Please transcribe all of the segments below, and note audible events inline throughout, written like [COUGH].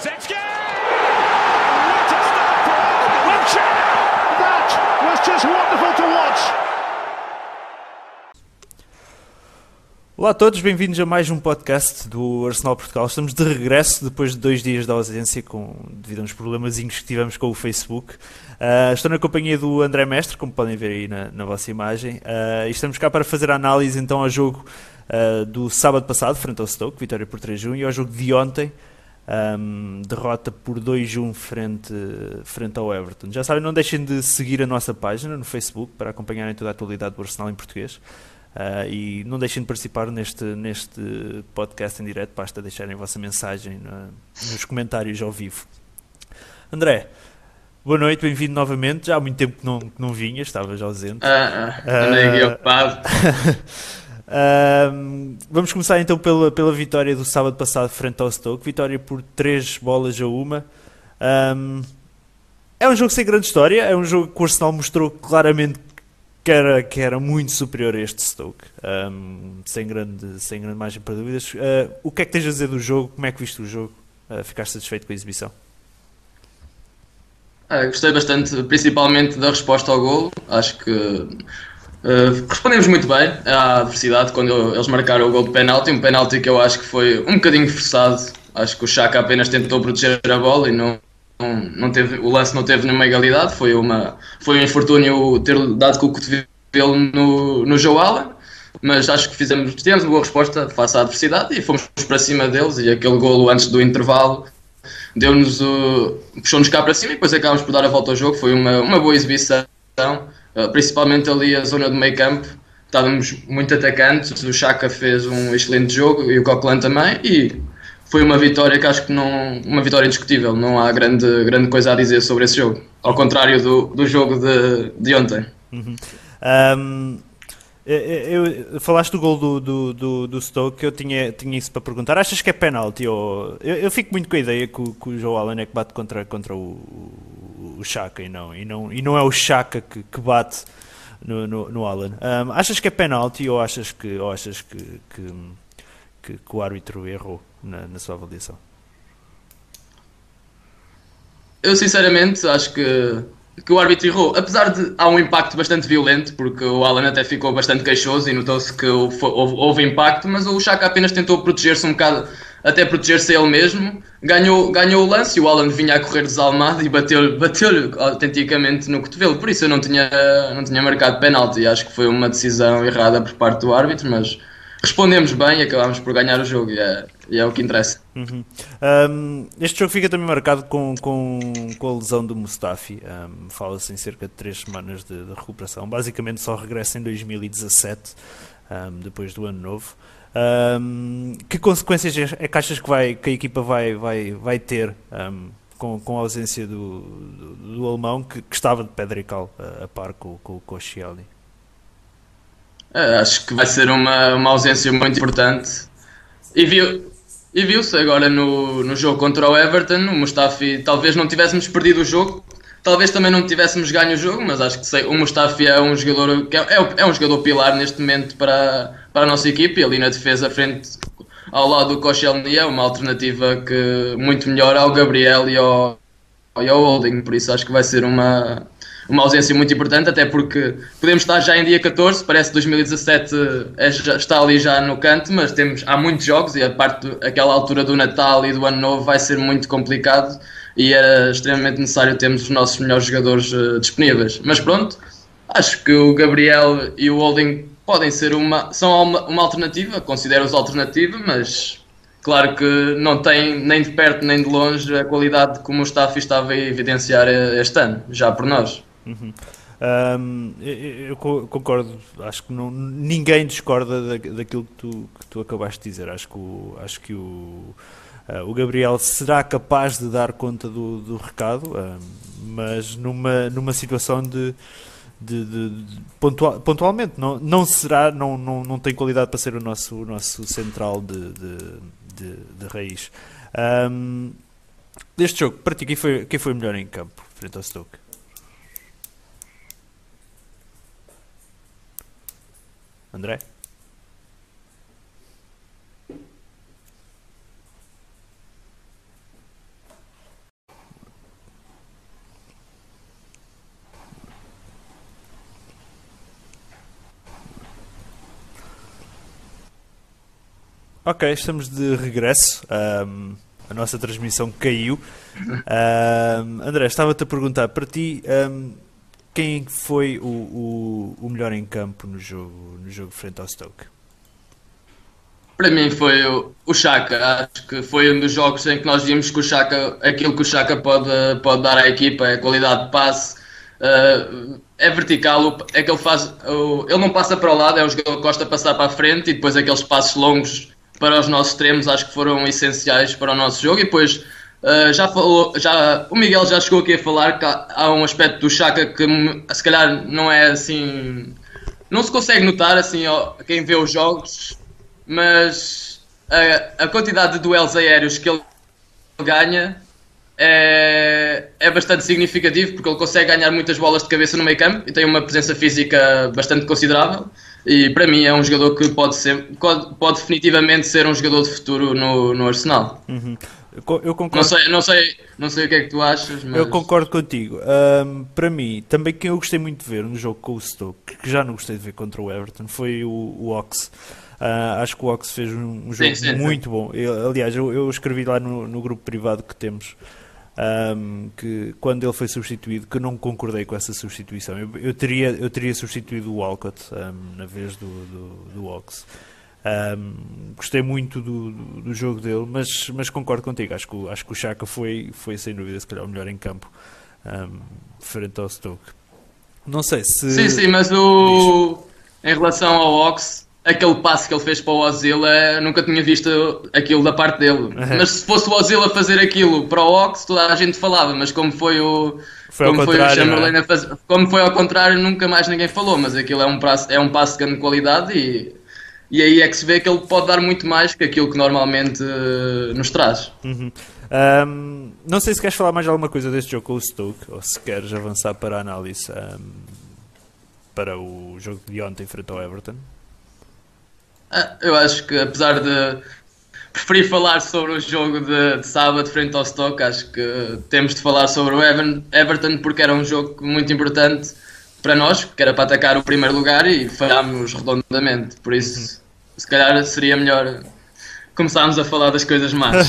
What a start for! That was just wonderful to watch. Olá a todos, bem-vindos a mais um podcast do Arsenal Portugal. Estamos de regresso depois de dois dias de ausência com, devido a uns problemazinhos que tivemos com o Facebook. Uh, estou na companhia do André Mestre, como podem ver aí na, na vossa imagem, uh, e estamos cá para fazer a análise então ao jogo uh, do sábado passado, frente ao Stoke, vitória por 3-1, e ao jogo de ontem, um, derrota por 2-1 frente, frente ao Everton. Já sabem, não deixem de seguir a nossa página no Facebook para acompanharem toda a atualidade do Arsenal em português. Uh, e não deixem de participar neste, neste podcast em direto, basta deixarem a vossa mensagem na, nos comentários ao vivo. André, boa noite, bem-vindo novamente. Já há muito tempo que não, que não vinhas, estavas ausente. Ah, ah, andei aqui ocupado. [LAUGHS] vamos começar então pela, pela vitória do sábado passado frente ao Stoke. Vitória por 3 bolas a uma. Um, é um jogo sem grande história, é um jogo que o Arsenal mostrou claramente que era, que era muito superior a este Stoke, um, sem, grande, sem grande margem para dúvidas. Uh, o que é que tens a dizer do jogo? Como é que viste o jogo? Uh, ficaste satisfeito com a exibição? Ah, gostei bastante, principalmente da resposta ao gol. Acho que uh, respondemos muito bem à adversidade quando eles marcaram o gol de penalti. Um penalti que eu acho que foi um bocadinho forçado. Acho que o Chaka apenas tentou proteger a bola e não, não, não teve, o lance não teve nenhuma egalidade, foi, uma, foi um infortúnio ter dado com o cotovelo no, no Joe Allen, mas acho que fizemos, tivemos uma boa resposta face à adversidade e fomos para cima deles e aquele golo antes do intervalo deu-nos puxou-nos cá para cima e depois acabámos por dar a volta ao jogo, foi uma, uma boa exibição, principalmente ali a zona do meio campo, estávamos muito atacantes, o Chaka fez um excelente jogo e o Coquelin também e foi uma vitória que acho que não. uma vitória indiscutível, não há grande, grande coisa a dizer sobre esse jogo, ao contrário do, do jogo de, de ontem. Uhum. Um, eu, eu, falaste do gol do, do, do, do, Stoke, eu tinha, tinha isso para perguntar. Achas que é penalti? Ou, eu, eu fico muito com a ideia que o, que o Joe Allen é que bate contra, contra o, o Chaka e não, e, não, e não é o Chaka que, que bate no, no, no Allen. Um, achas que é penalti ou achas que, ou achas que, que, que, que o árbitro errou? na, na sua avaliação? Eu sinceramente acho que, que o árbitro errou, apesar de há um impacto bastante violento, porque o Alan até ficou bastante queixoso e notou-se que houve, houve, impacto, mas o Chaka apenas tentou proteger-se um bocado, até proteger-se ele mesmo, ganhou, ganhou o lance e o Alan vinha a correr desalmado e bateu-lhe bateu autenticamente no cotovelo, por isso eu não tinha, não tinha marcado penalti, acho que foi uma decisão errada por parte do árbitro, mas respondemos bem e acabámos por ganhar o jogo e é, e é o que interessa. Uhum. Um, este jogo fica também marcado com, com, com a lesão do Mustafi. Um, Fala-se em cerca de 3 semanas de, de, recuperação. Basicamente só regressa em 2017, um, depois do ano novo. Que consequências é que achas que, vai, que a equipa vai, vai, vai ter com, com a ausência do, do, do alemão que, que, estava de pedra e cal a, a par com, com, com o Schielli? É, acho que vai ser uma, uma ausência muito importante. E viu, e viu-se agora no, no jogo contra o Everton, o Mustafi, talvez não tivéssemos perdido o jogo, talvez também não tivéssemos ganho o jogo, mas acho que sei, o Mustafi é um jogador que é, é, é um jogador pilar neste momento para, para a nossa equipe, ali na defesa frente ao lado do Koscielny é uma alternativa que muito melhor ao Gabriel e ao, e ao Holding, por isso acho que vai ser uma, uma ausência muito importante, até porque podemos estar já em dia 14, parece que 2017 é, já, está ali já no canto, mas temos, há muitos jogos e a parte aquela altura do Natal e do Ano Novo vai ser muito complicado e era extremamente necessário termos os nossos melhores jogadores uh, disponíveis. Mas pronto, acho que o Gabriel e o Holding podem ser uma, são uma, uma alternativa, considero-os alternativa, mas claro que não tem nem de perto nem de longe a qualidade que o Mustafi estava a evidenciar este ano, já por nós. Uhum. Um, eu, eu, concordo, acho que não, ninguém discorda da, daquilo que tu, que tu acabaste de dizer. Acho que o, acho que o, uh, o Gabriel será capaz de dar conta do, do recado, uh, mas numa, numa situação de, de, de, de pontual, pontualmente, não, não será, não, não, não tem qualidade para ser o nosso, o nosso central de, de, de, raiz. Um, deste jogo, para ti, quem foi, quem foi melhor em campo frente ao Stoke? André? Ok, estamos de regresso. Um, a nossa transmissão caiu. Um, André, estava-te a perguntar para ti um, quem foi o, o, o, melhor em campo no jogo, no jogo frente ao Stoke? Para mim foi o, Chaka. Acho que foi um dos jogos em que nós vimos que o Chaka, aquilo que o Chaka pode, pode dar à equipa é qualidade de passe, uh, é vertical, é que ele faz. ele não passa para o lado, é o jogador que gosta de passar para a frente e depois aqueles passos longos para os nossos extremos acho que foram essenciais para o nosso jogo. E depois uh, já falou, já, o Miguel já chegou aqui a falar que há, há, um aspecto do Chaka que se calhar não é assim não se consegue notar assim ó, quem vê os jogos mas a, a quantidade de duelos aéreos que ele ganha é, é bastante significativo porque ele consegue ganhar muitas bolas de cabeça no meio campo e tem uma presença física bastante considerável e para mim é um jogador que pode ser pode, pode definitivamente ser um jogador de futuro no, no Arsenal. Uhum. Eu concordo. Não sei, não, sei, não sei o que é que tu achas, mas... Eu concordo contigo. Um, para mim, também quem eu gostei muito de ver no jogo com o Stoke, que já não gostei de ver contra o Everton, foi o, o Ox. Uh, acho que o Ox fez um, um jogo sim, sim, muito sim. bom. Eu, aliás, eu, eu, escrevi lá no, no grupo privado que temos um, que quando ele foi substituído, que eu não concordei com essa substituição. Eu, eu teria, eu teria substituído o Walcott um, na vez do, do, do Ox. Um, gostei muito do, do, do, jogo dele, mas, mas concordo contigo. Acho que, acho que o Chaka foi, foi sem dúvida se calhar o melhor em campo frente ao Stoke. Não sei se. Sim, sim, mas o... em relação ao Ox, aquele passo que ele fez para o Ozil, nunca tinha visto aquilo da parte dele. Uhum. Mas se fosse o Ozil a fazer aquilo para o Ox, toda a gente falava, mas como foi o. Foi como foi o é? Chamberlain a fazer, como foi ao contrário, nunca mais ninguém falou, mas aquilo é um passo, é um passo de grande qualidade e, e aí é que se vê que ele pode dar muito mais que aquilo que normalmente uh, nos traz. Uhum. Um, não sei se queres falar mais alguma coisa deste jogo com o Stoke ou se queres avançar para a análise um, para o jogo de ontem frente ao Everton. Ah, eu acho que apesar de preferir falar sobre o jogo de, de, sábado frente ao Stoke, acho que temos de falar sobre o Everton porque era um jogo muito importante para nós, que era para atacar o primeiro lugar e falhámos redondamente. Por isso, se calhar seria melhor começarmos a falar das coisas mais.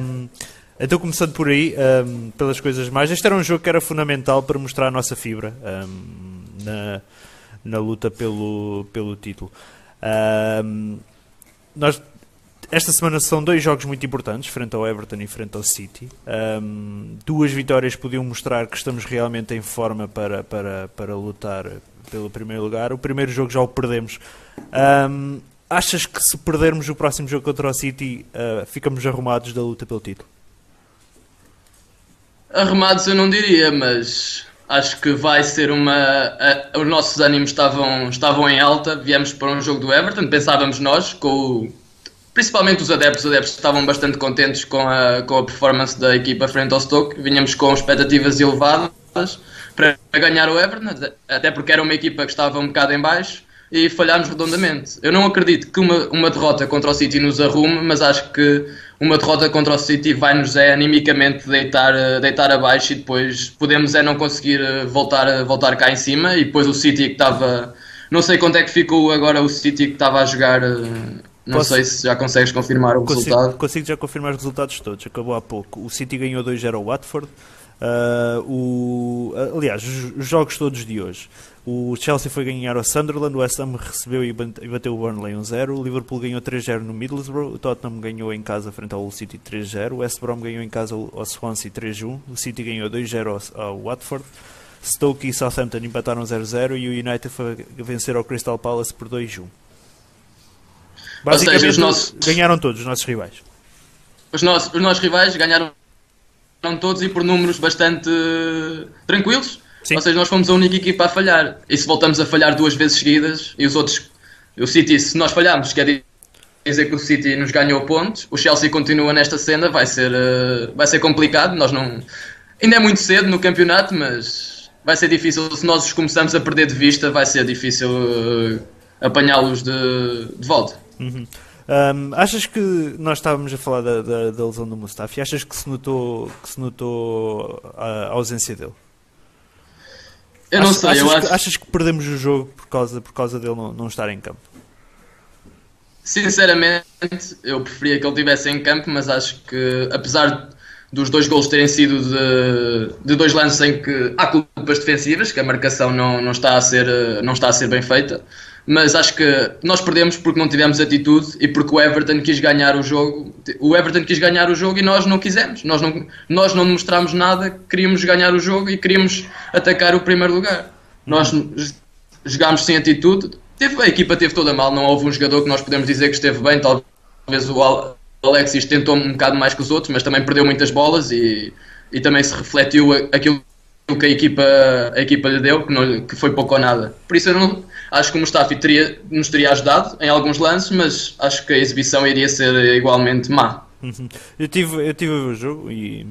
um, [LAUGHS] então, começando por aí, um, pelas coisas mais, este era um jogo que era fundamental para mostrar a nossa fibra um, na, na luta pelo, pelo título. Um, nós, esta semana são dois jogos muito importantes, frente ao Everton e frente ao City. Um, duas vitórias podiam mostrar que estamos realmente em forma para, para, para lutar pelo primeiro lugar. O primeiro jogo já o perdemos. Um, achas que se perdermos o próximo jogo contra o City, uh, ficamos arrumados da luta pelo título? Arrumados eu não diria, mas Acho que vai ser uma. A, os nossos ânimos estavam, estavam em alta. Viemos para um jogo do Everton, pensávamos nós, com o, principalmente os adeptos. Os adeptos estavam bastante contentes com a, com a performance da equipa frente ao Stoke. Vinhamos com expectativas elevadas para ganhar o Everton, até porque era uma equipa que estava um bocado em baixo e falhámos redondamente. Eu não acredito que uma, uma derrota contra o City nos arrume, mas acho que uma derrota contra o City vai-nos é animicamente deitar, eh, deitar abaixo e depois podemos é não conseguir eh, voltar, voltar cá em cima e depois o City que estava não sei quanto é que ficou agora o City que estava a jogar eh, não Posso... sei se já consegues confirmar o consigo, resultado consigo já confirmar os resultados todos acabou há pouco o City ganhou 2-0 ao Watford Uh, o, aliás, os jogos todos de hoje. O Chelsea foi ganhar ao Sunderland, o West Ham recebeu e bateu o Burnley 1-0, o Liverpool ganhou 3-0 no Middlesbrough, o Tottenham ganhou em casa frente ao City 3-0, o West Brom ganhou em casa ao Swansea 3-1, o City ganhou 2-0 ao, ao Watford, Stoke e Southampton empataram 0-0 e o United foi vencer ao Crystal Palace por 2-1. Basicamente, seja, nossos... ganharam todos os nossos rivais. Os nossos, os nossos rivais ganharam todos e por números bastante tranquilos. Sim. Ou seja, nós fomos a única equipa a falhar. E se voltamos a falhar duas vezes seguidas e os outros, o City, se nós falharmos, quer dizer que o City nos ganhou pontos, o Chelsea continua nesta cena, vai ser, uh, vai ser complicado. Nós não. Ainda é muito cedo no campeonato, mas vai ser difícil. Se nós os começamos a perder de vista, vai ser difícil uh, apanhá-los de, de volta. Uhum. Um, achas que nós estávamos a falar da, da, da, lesão do Mustafi? Achas que se notou, que se notou a ausência dele? Eu não sei, achas, eu acho... achas que perdemos o jogo por causa, por causa dele não, não estar em campo? sinceramente, eu preferia que ele estivesse em campo, mas acho que, apesar dos dois gols terem sido de, de, dois lances em que há culpas defensivas, que a marcação não, não, está a ser, não está a ser bem feita, mas acho que nós perdemos porque não tivemos atitude e porque o Everton quis ganhar o jogo. O Everton quis ganhar o jogo e nós não quisemos. Nós não, nós não mostramos nada, queríamos ganhar o jogo e queríamos atacar o primeiro lugar. Nós jogámos sem atitude. Teve, a equipa teve toda mal, não houve um jogador que nós podemos dizer que esteve bem, talvez o Alexis tentou um bocado mais que os outros, mas também perdeu muitas bolas e, e também se refletiu aquilo que a equipa, a equipa lhe deu, que, não, que foi pouco ou nada. Por isso eu não, acho que o Mustafi teria, nos teria ajudado em alguns lances, mas acho que a exibição iria ser igualmente má. Uhum. Eu tive, eu tive o jogo e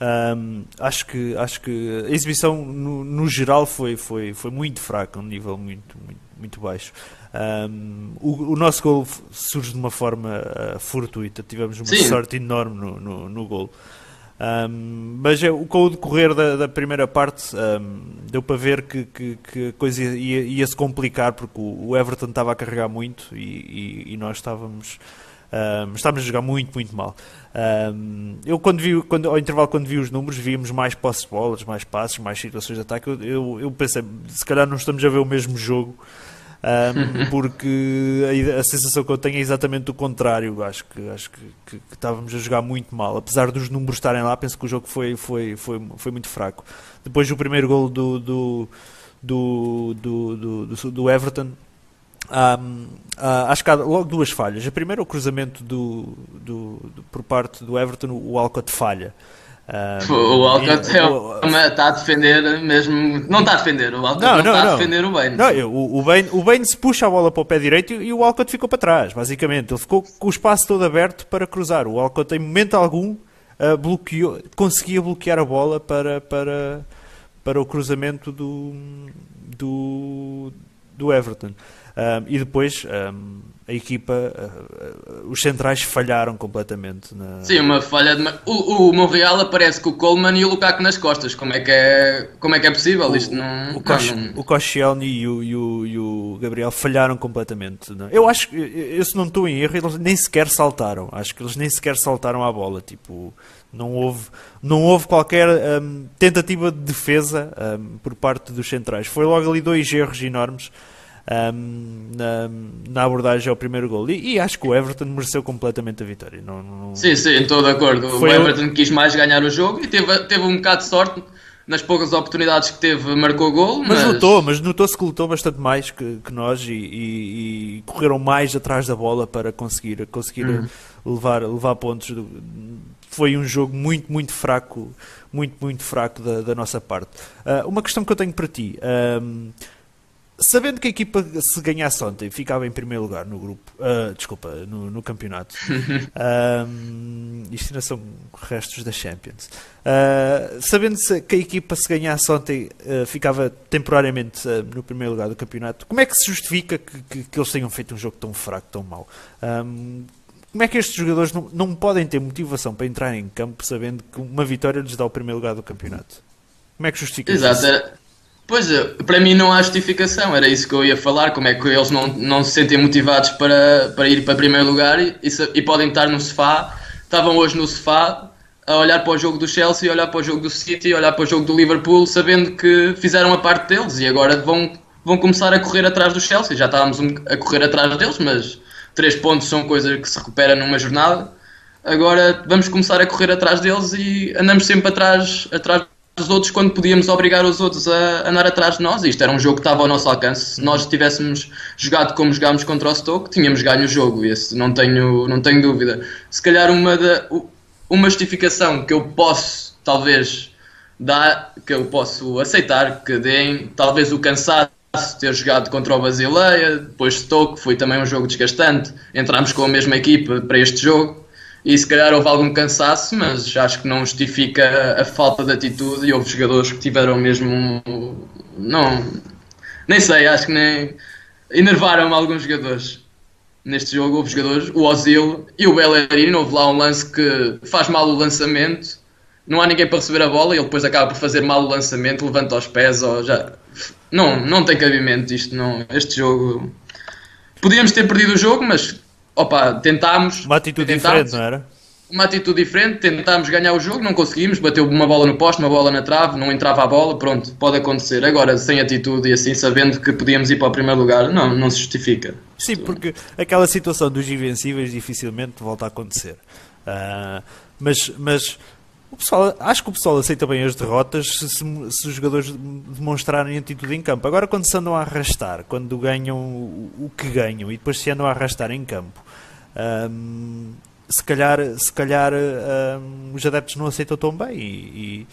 um, acho, que, acho que a exibição no, no, geral foi, foi, foi muito fraca, um nível muito, muito, muito baixo. Um, o, o, nosso gol surge de uma forma uh, fortuita, tivemos uma Sim. sorte enorme no, no, no gol. Um, mas é, com o decorrer da, da primeira parte um, deu para ver que, que, que a coisa ia, ia, se complicar porque o, o Everton estava a carregar muito e, e, e nós estávamos, um, estávamos a jogar muito, muito mal. eu quando vi, quando, ao intervalo quando vi os números, víamos mais posse de bolas, mais passos, mais situações de ataque. Eu, eu, eu pensei, se calhar não estamos a ver o mesmo jogo um, porque a, a, sensação que eu tenho é exatamente o contrário. Acho que, acho que, que, que, estávamos a jogar muito mal, apesar dos números estarem lá. Penso que o jogo foi, foi, foi, foi muito fraco. Depois do primeiro gol do, do, do, do, do, do Everton. Um, uh, acho que há logo duas falhas. A primeira, o cruzamento do, do, do por parte do Everton, o Alcott falha. Um, o Alcott é está a defender mesmo. Não está a defender, o Alcott não, não, está não. a defender o Bane. Não, o, o, Bane, o Bane se puxa a bola para o pé direito e o Alcott ficou para trás, basicamente. Ele ficou com o espaço todo aberto para cruzar. O Alcott, em momento algum, uh, bloqueou, conseguia bloquear a bola para, para, para o cruzamento do, do, do Everton. Um, e depois um, a equipa, uh, uh, os centrais falharam completamente. Na... Sim, uma falha de... o, o Monreal aparece com o Coleman e o Lukaku nas costas. Como é que é, como é, que é possível? O, Isto não, o, Kosh, não, o Koscielny e o, e, o, e o Gabriel falharam completamente. Não? É? Eu acho que, eu, se não estou em erro, eles nem sequer saltaram. Acho que eles nem sequer saltaram à bola. Tipo, não houve, não houve qualquer um, tentativa de defesa um, por parte dos centrais. Foi logo ali dois erros enormes um, na, na, abordagem ao primeiro gol. E, e, acho que o Everton mereceu completamente a vitória. Não, não... Sim, sim, estou de acordo. Foi o Everton o... quis mais ganhar o jogo e teve, teve um bocado de sorte. Nas poucas oportunidades que teve, marcou gol. Mas, mas... notou, mas notou-se que lutou bastante mais que, que nós e, e, e, correram mais atrás da bola para conseguir, conseguir uhum. levar, levar pontos. Foi um jogo muito, muito fraco, muito, muito fraco da, da nossa parte. Uh, uma questão que eu tenho para ti. Sabendo que a equipa se ganhasse ontem ficava em primeiro lugar no grupo, uh, desculpa, no, no campeonato, [LAUGHS] um, isto ainda são restos da Champions. Uh, sabendo que a equipa se ganhasse ontem uh, ficava temporariamente no primeiro lugar do campeonato, como é que se justifica que, que, que eles tenham feito um jogo tão fraco, tão mau? Um, como é que estes jogadores não, não podem ter motivação para entrar em campo sabendo que uma vitória lhes dá o primeiro lugar do campeonato? Como é que justifica Exato, isso? Pois, é, para mim não há justificação, era isso que eu ia falar, como é que eles não, não se sentem motivados para, para ir para primeiro lugar e, e, e podem estar no sofá, estavam hoje no sofá a olhar para o jogo do Chelsea, a olhar para o jogo do City, a olhar para o jogo do Liverpool, sabendo que fizeram a parte deles e agora vão, vão começar a correr atrás do Chelsea. Já estávamos a correr atrás deles, mas três pontos são coisas que se recupera numa jornada. Agora vamos começar a correr atrás deles e andamos sempre atrás, atrás os outros quando podíamos obrigar os outros a andar atrás de nós. Isto era um jogo que estava ao nosso alcance. Se nós tivéssemos jogado como jogámos contra o Stoke, tínhamos ganho o jogo. Esse não tenho, não tenho dúvida. Se calhar uma, da, uma justificação que eu posso, talvez, dar, que eu posso aceitar que deem, talvez o cansaço ter jogado contra o Basileia, depois Stoke, foi também um jogo desgastante. Entramos com a mesma equipa para este jogo e se calhar houve algum cansaço, mas acho que não justifica a falta de atitude e houve jogadores que tiveram mesmo. Não. Nem sei, acho que nem. Enervaram alguns jogadores. Neste jogo houve jogadores, o Ozil e o Bellerin. Houve lá um lance que faz mal o lançamento, não há ninguém para receber a bola e ele depois acaba por fazer mal o lançamento, levanta os pés. Ou já... não, não tem cabimento isto. Não. Este jogo podíamos ter perdido o jogo, mas opa, tentámos. Uma atitude tentámos, diferente, não era? Uma atitude diferente, tentámos ganhar o jogo, não conseguimos, bateu uma bola no poste, uma bola na trave, não entrava a bola, pronto, pode acontecer. Agora, sem atitude e assim, sabendo que podíamos ir para o primeiro lugar, não, não se justifica. Sim, porque aquela situação dos invencíveis dificilmente volta a acontecer. Uh, mas, mas pessoal, acho que o pessoal aceita bem as derrotas se, se, os jogadores demonstrarem atitude em campo. Agora, quando se andam a arrastar, quando ganham o, que ganham e depois se andam a arrastar em campo, um, se calhar, se calhar um, os adeptos não aceitam tão bem e,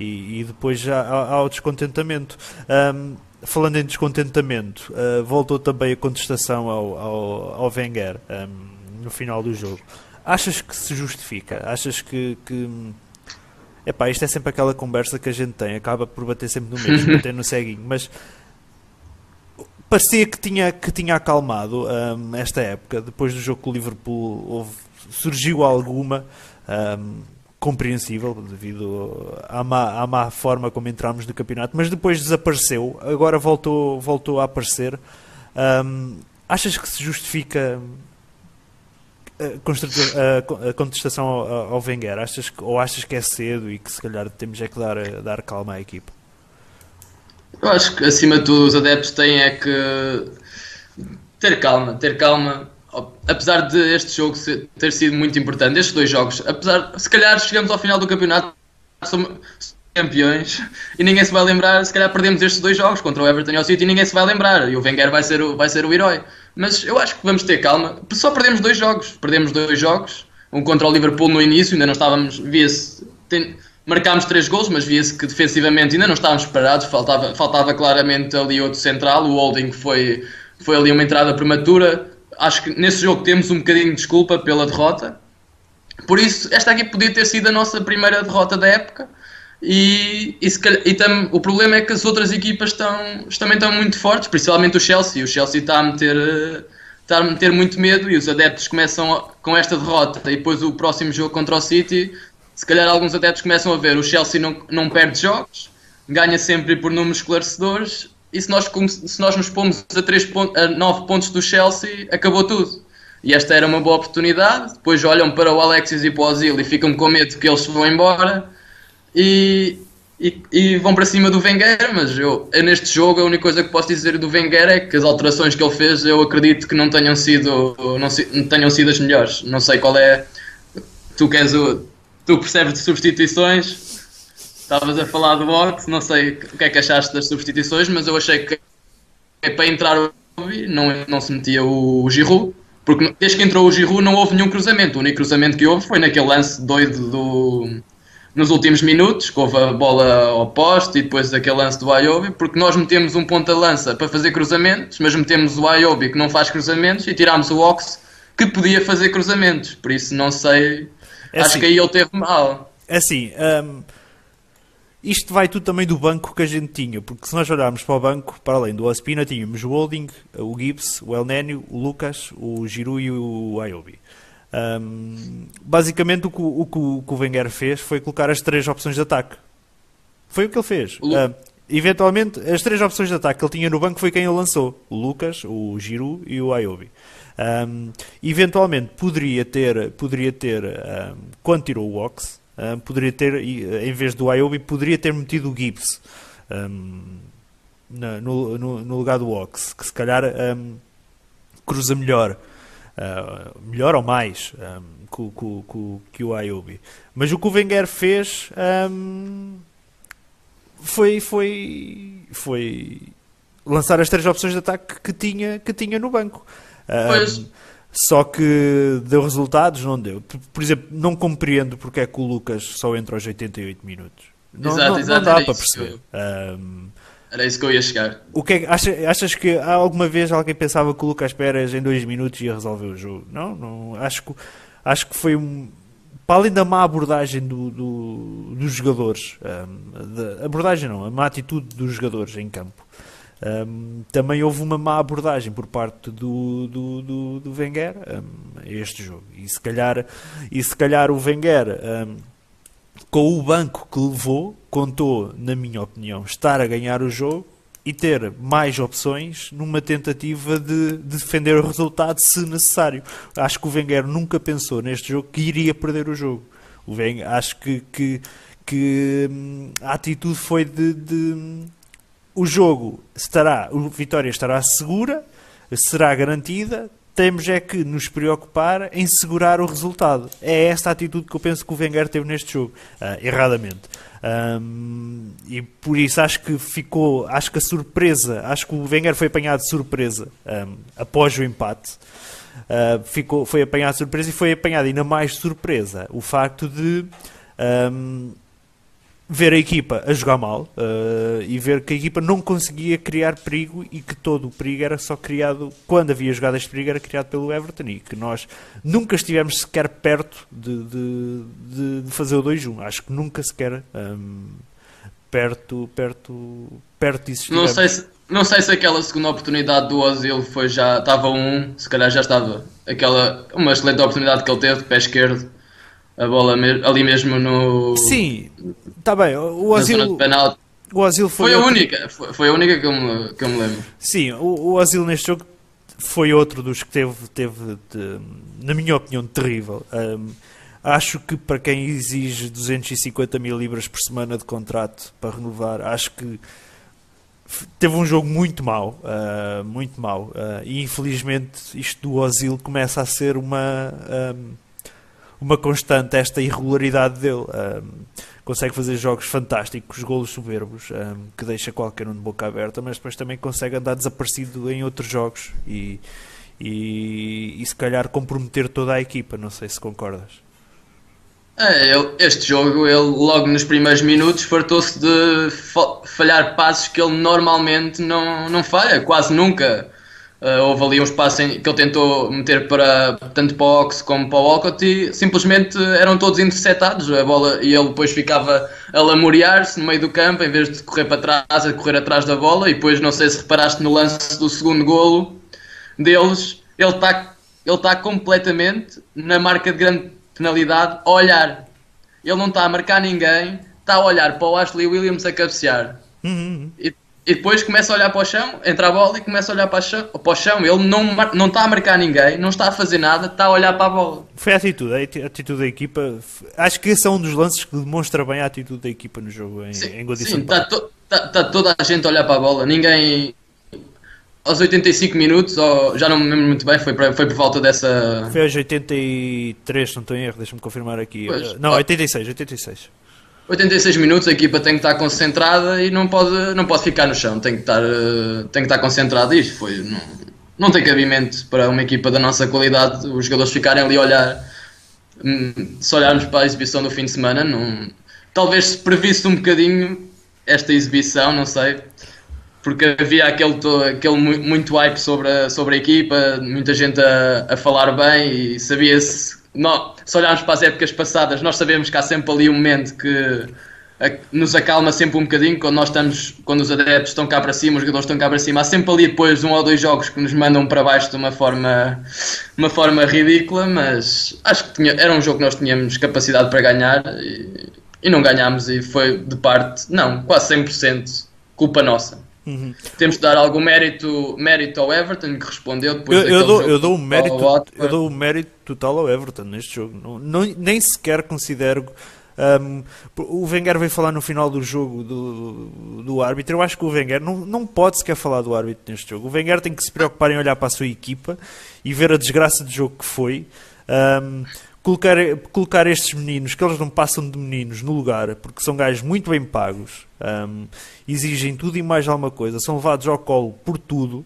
e, e depois já há, há o descontentamento. Um, falando em descontentamento, uh, voltou também a contestação ao, ao, ao Wenger no final do jogo. Achas que se justifica? Achas que, que Epá, isto é sempre aquela conversa que a gente tem, acaba por bater sempre no mesmo, [LAUGHS] bater no ceguinho, mas parecia que tinha, que tinha acalmado um, esta época, depois do jogo com o Liverpool houve, surgiu alguma um, compreensível devido à má, à má forma como entramos no campeonato, mas depois desapareceu, agora voltou, voltou a aparecer. Um, achas que se justifica a, contestação ao, ao Wenger, achas, ou achas que é cedo e que se calhar temos é que dar, dar calma à equipa? Eu acho que acima de tudo os adeptos têm é que ter calma, ter calma. Apesar de este jogo ter sido muito importante, estes dois jogos, apesar se calhar chegamos ao final do campeonato, somos campeões [LAUGHS] e ninguém se vai lembrar, se calhar perdemos estes dois jogos contra o Everton e o City e ninguém se vai lembrar e o Wenger vai ser o, vai ser o herói. Mas eu acho que vamos ter calma. Só perdemos dois jogos. Perdemos dois jogos. Um contra o Liverpool no início, ainda não estávamos. Via-se. Marcámos três gols, mas via-se que defensivamente ainda não estávamos preparados. Faltava, faltava claramente ali outro central. O Holding foi, foi ali uma entrada prematura. Acho que nesse jogo temos um bocadinho de desculpa pela derrota. Por isso, esta aqui podia ter sido a nossa primeira derrota da época. E, e, calhar, e tam, o problema é que as outras equipas estão, também estão muito fortes, principalmente o Chelsea. O Chelsea está a meter, está a meter muito medo e os adeptos começam a, com esta derrota e depois o próximo jogo contra o City. Se calhar alguns adeptos começam a ver o Chelsea não, não perde jogos, ganha sempre por números esclarecedores. E se nós, se nós nos pomos a, 3 pontos, a 9 pontos do Chelsea, acabou tudo. E esta era uma boa oportunidade. Depois olham para o Alexis e para o Ozil e ficam com medo que eles vão embora e, e, e, vão para cima do Wenger, mas eu, neste jogo a única coisa que posso dizer do Wenger é que as alterações que ele fez eu acredito que não tenham sido, não, não tenham sido as melhores. Não sei qual é. Tu queres o. Tu percebes de substituições, estavas a falar do box, não sei o que é que achaste das substituições, mas eu achei que para entrar o não, não se metia o, o Giroud, porque desde que entrou o Giroud não houve nenhum cruzamento. O único cruzamento que houve foi naquele lance doido do, nos últimos minutos, que houve a bola ao poste e depois aquele lance do Ayobi, porque nós metemos um ponta-lança para fazer cruzamentos, mas metemos o Ayobi que não faz cruzamentos e tirámos o Ox que podia fazer cruzamentos. Por isso não sei. É acho assim, que aí ele teve mal. É assim. Um, isto vai tudo também do banco que a gente tinha, porque se nós olharmos para o banco, para além do Ospina, tínhamos o Holding, o Gibbs, o El Nénio, o Lucas, o Giroud e o Ayobi. Um, basicamente, o que o, o que o Wenger fez foi colocar as três opções de ataque. Foi o que ele fez. Uh, eventualmente, as três opções de ataque que ele tinha no banco foi quem ele lançou: o Lucas, o Giroud e o Ayobi. Um, eventualmente, poderia ter, poderia ter um, quando tirou o Ox, poderia ter, em vez do Ayobi, poderia ter metido o Gibbs no, no, no, lugar do Ox, que se calhar cruza melhor. Uh, melhor ou mais um, que, que, o Ayobi. Mas o que o Wenger fez um, foi, foi, foi lançar as três opções de ataque que tinha, que tinha no banco. Um, só que deu resultados, não deu. Por exemplo, não compreendo porque é que o Lucas só entra aos 88 minutos. Não, exato, não, exato, não dá para perceber. Um, era isso que eu ia chegar. O que é, achas, achas que alguma vez alguém pensava que o Lucas Pérez em dois minutos ia resolver o jogo? Não, não acho que, acho que foi um. Para além da má abordagem do, do dos jogadores, um, abordagem não, a má atitude dos jogadores em campo, um, também houve uma má abordagem por parte do, do, do, do Wenger um, a este jogo. E se calhar, e se calhar o Wenger com o banco que levou, contou, na minha opinião, estar a ganhar o jogo e ter mais opções numa tentativa de, de, defender o resultado se necessário. Acho que o Wenger nunca pensou neste jogo que iria perder o jogo. O Wenger, acho que, que, que hum, a atitude foi de, de o jogo estará, a vitória estará segura, será garantida, temos é que nos preocupar em segurar o resultado. É esta atitude que eu penso que o Wenger teve neste jogo, uh, erradamente. Um, e por isso acho que ficou, acho que a surpresa, acho que o Wenger foi apanhado de surpresa um, após o empate. Uh, ficou, foi apanhado de surpresa e foi apanhado ainda mais surpresa o facto de um, ver a equipa a jogar mal uh, e ver que a equipa não conseguia criar perigo e que todo o perigo era só criado quando havia jogadas de perigo era criado pelo Everton e que nós nunca estivemos sequer perto de, de, de fazer o 2-1 acho que nunca sequer um, perto perto perto disso não sei se não sei se aquela segunda oportunidade do Ozil foi já estava um se calhar já estava aquela uma excelente oportunidade que ele teve de pé esquerdo a bola ali mesmo no. Sim, está bem. O Ozil. O Ozil foi, foi a única, foi, foi, a única que eu me, que eu me lembro. Sim, o, o Ozil neste jogo foi outro dos que teve, teve de, na minha opinião, terrível. Um, acho que para quem exige 250 mil libras por semana de contrato para renovar, acho que teve um jogo muito mau, uh, muito mau. Uh, e infelizmente isto do Ozil começa a ser uma. Um, uma constante esta irregularidade dele. Um, consegue fazer jogos fantásticos, golos soberbos, um, que deixa qualquer um de boca aberta, mas depois também consegue andar desaparecido em outros jogos e, e, e se calhar comprometer toda a equipa. Não sei se concordas. É, ele, este jogo, ele logo nos primeiros minutos fartou-se de falhar passos que ele normalmente não, não falha, quase nunca. Uh, houve ali um espaço em, que ele tentou meter para tanto para o Ox como para o Walcott e simplesmente eram todos interceptados a bola e ele depois ficava a lamorear-se no meio do campo em vez de correr para trás, a correr atrás da bola e depois não sei se reparaste no lance do segundo golo deles, ele está ele está completamente na marca de grande penalidade a olhar. Ele não está a marcar ninguém, está a olhar para o Ashley Williams a cabecear. Uhum. E e depois começa a olhar para o chão, entra a bola e começa a olhar para o chão. Para o chão. Ele não, não está a marcar ninguém, não está a fazer nada, está a olhar para a bola. Foi a atitude, a atitude da equipa. Acho que esse é um dos lances que demonstra bem a atitude da equipa no jogo em, sim, em Sim, está, to, está, está, toda a gente a olhar para a bola. Ninguém. Aos 85 minutos, ou, já não me lembro muito bem, foi, para, foi por volta dessa. Foi aos 83, não estou em erro, deixa-me confirmar aqui. Pois, não, 86, 86. 86 minutos, a equipa tem que estar concentrada e não pode, não pode ficar no chão, tem que estar, eh, tem que estar concentrada. Isto foi, não, não tem cabimento para uma equipa da nossa qualidade os jogadores ficarem ali a olhar. Hum, se olharmos para a exibição do fim de semana, não, talvez se previsse um bocadinho esta exibição, não sei, porque havia aquele, aquele muito hype sobre a, sobre a equipa, muita gente a, a falar bem e sabia-se não, se olharmos para as épocas passadas, nós sabemos que há sempre ali um momento que nos acalma sempre um bocadinho quando nós estamos, quando os adeptos estão cá para cima, os jogadores estão cá para cima, há sempre ali depois um ou dois jogos que nos mandam para baixo de uma forma, uma forma ridícula, mas acho que tinha, era um jogo que nós tínhamos capacidade para ganhar e, e não ganhámos e foi de parte, não, quase 100% culpa nossa. Uhum. Temos de dar algum mérito, mérito ao Everton que respondeu depois eu, eu dou, eu dou o mérito eu dou o mérito total ao Everton neste jogo. Não, não nem sequer considero um, o Wenger veio falar no final do jogo do, do árbitro. Eu acho que o Wenger não, não pode sequer falar do árbitro neste jogo. O Wenger tem que se preocupar em olhar para a sua equipa e ver a desgraça de jogo que foi. Um, colocar, colocar estes meninos, que eles não passam de meninos, no lugar, porque são gajos muito bem pagos, um, exigem tudo e mais alguma coisa, são levados ao colo por tudo.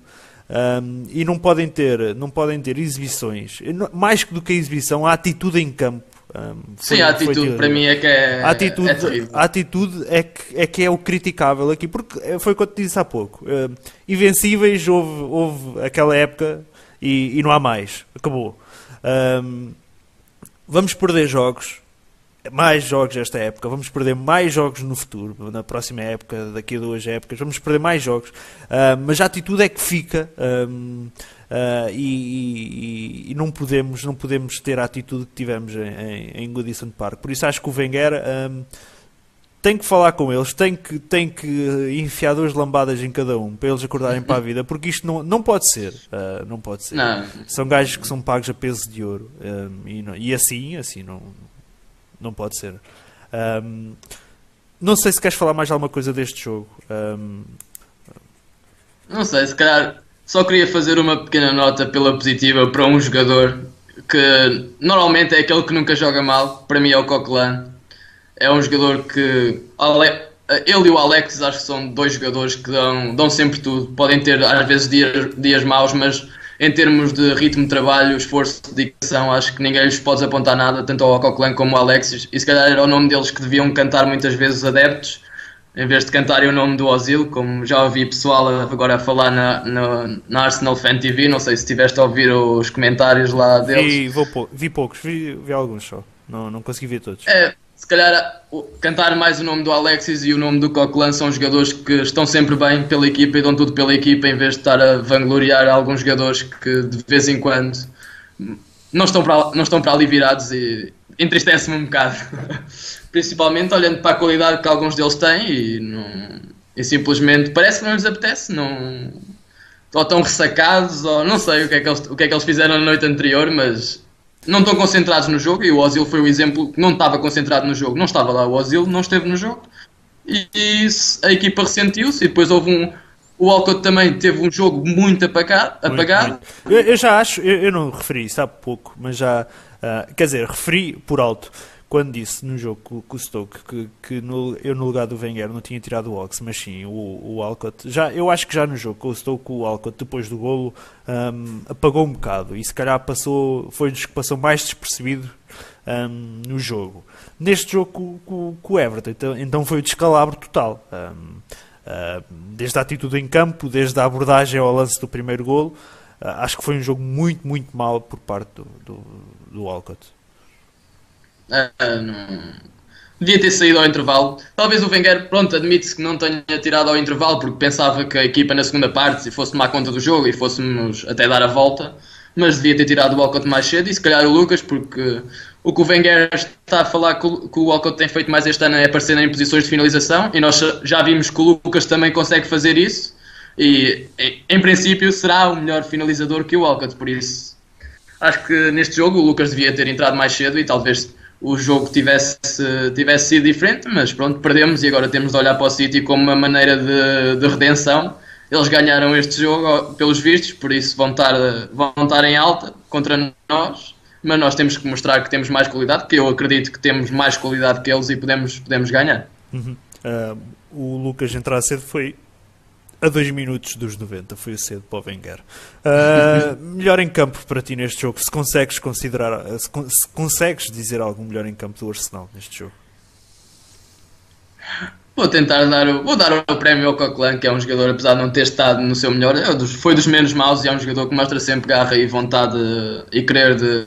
Um, e não podem ter não podem ter exibições. Mais do que a exibição a atitude em campo um, foi, sim a atitude para mim é que é a atitude é, a atitude é que, é que é o criticável aqui porque foi o que eu te disse há pouco uh, invencíveis houve, houve aquela época e, e não há mais acabou. Um, vamos perder jogos, mais jogos esta época, vamos perder mais jogos no futuro, na próxima época, daqui a duas épocas, vamos perder mais jogos, uh, mas a atitude é que fica. Um, uh, e, e, e, não podemos não podemos ter a atitude que tivemos em, em, em Goodison Park por isso acho que o Wenger um, tem que falar com eles, tem que, tem que enfiar duas lambadas em cada um para eles acordarem para a vida, porque isto não, não pode ser. Uh, não pode ser. Não. São gajos que são pagos a peso de ouro. Um, e, não, e, assim, assim não, não pode ser. Um, não sei se queres falar mais alguma coisa deste jogo. Um, não sei, se calhar só queria fazer uma pequena nota pela positiva para um jogador que normalmente é aquele que nunca joga mal, para mim é o Coquelin. É um jogador que ele e o Alex acho que são dois jogadores que dão, dão sempre tudo. Podem ter às vezes dias, dias maus, mas em termos de ritmo de trabalho, esforço, dedicação, acho que ninguém lhes pode apontar nada, tanto ao Coquelin como ao Alexis. E se calhar era o nome deles que deviam cantar muitas vezes adeptos em vez de cantarem o nome do Ozil, como já ouvi pessoal agora a falar na, na, na, Arsenal Fan TV, não sei se estiveste a ouvir os comentários lá deles. Vi, vou, vi poucos, vi, vi, alguns só, não, não consegui ver todos. É, se calhar cantar mais o nome do Alexis e o nome do Coquelin são jogadores que estão sempre bem pela equipa e dão tudo pela equipa, em vez de estar a vangloriar alguns jogadores que de vez em quando não estão para, não estão para ali virados e entristece-me um bocado. [LAUGHS] Principalmente olhando para a qualidade que alguns deles têm e, não, e simplesmente parece que não lhes apetece, não, ou estão ressacados, ou não sei o que, é que eles, o que é que eles fizeram na noite anterior, mas não estão concentrados no jogo. E o Ozil foi o exemplo que não estava concentrado no jogo, não estava lá. O Ozil não esteve no jogo e, e a equipa ressentiu-se. E depois houve um. O Alcott também teve um jogo muito apagado. apagado. Muito, muito. Eu, eu, já acho, eu, eu, não referi isso há pouco, mas já. Uh, quer dizer, referi por alto quando disse no jogo com, o Stoke que, que no, eu no lugar do Wenger não tinha tirado o Ox, mas sim o, o Alcott, já, eu acho que já no jogo com o Stoke o Alcott depois do golo um, apagou um bocado e se calhar passou, foi dos que passou mais despercebido um, no jogo. Neste jogo com, com, o Everton, então, então, foi o descalabro total. Um, uh, desde a atitude em campo, desde a abordagem ao lance do primeiro golo, uh, acho que foi um jogo muito, muito mal por parte do, do, do Alcott. Uh. Devia ter saído ao intervalo. Talvez o Wenger, pronto, admite-se que não tenha tirado ao intervalo porque pensava que a equipa na segunda parte se fosse tomar conta do jogo e fôssemos até dar a volta, mas devia ter tirado o Walcott mais cedo e se calhar o Lucas, porque o que o Wenger está a falar que o Walcott tem feito mais este ano é aparecer em posições de finalização e nós já vimos que o Lucas também consegue fazer isso e em princípio será o melhor finalizador que o Walcott, por isso acho que neste jogo o Lucas devia ter entrado mais cedo e talvez o jogo tivesse, tivesse sido diferente, mas pronto, perdemos e agora temos de olhar para o City como uma maneira de, de redenção. Eles ganharam este jogo pelos vistos, por isso vão estar, vão estar em alta contra nós, mas nós temos que mostrar que temos mais qualidade, que eu acredito que temos mais qualidade que eles e podemos, podemos ganhar. Uhum. Uh, o Lucas entrar cedo foi a 2 minutos dos 90, foi cedo para o Wenger. Uh, [LAUGHS] melhor em campo para ti neste jogo, se consegues considerar, se, se, consegues dizer algo melhor em campo do Arsenal neste jogo? Vou tentar dar o, vou dar o prémio ao Coquelin, que é um jogador, apesar de não ter estado no seu melhor, é foi dos menos maus e é um jogador que mostra sempre garra e vontade e querer de,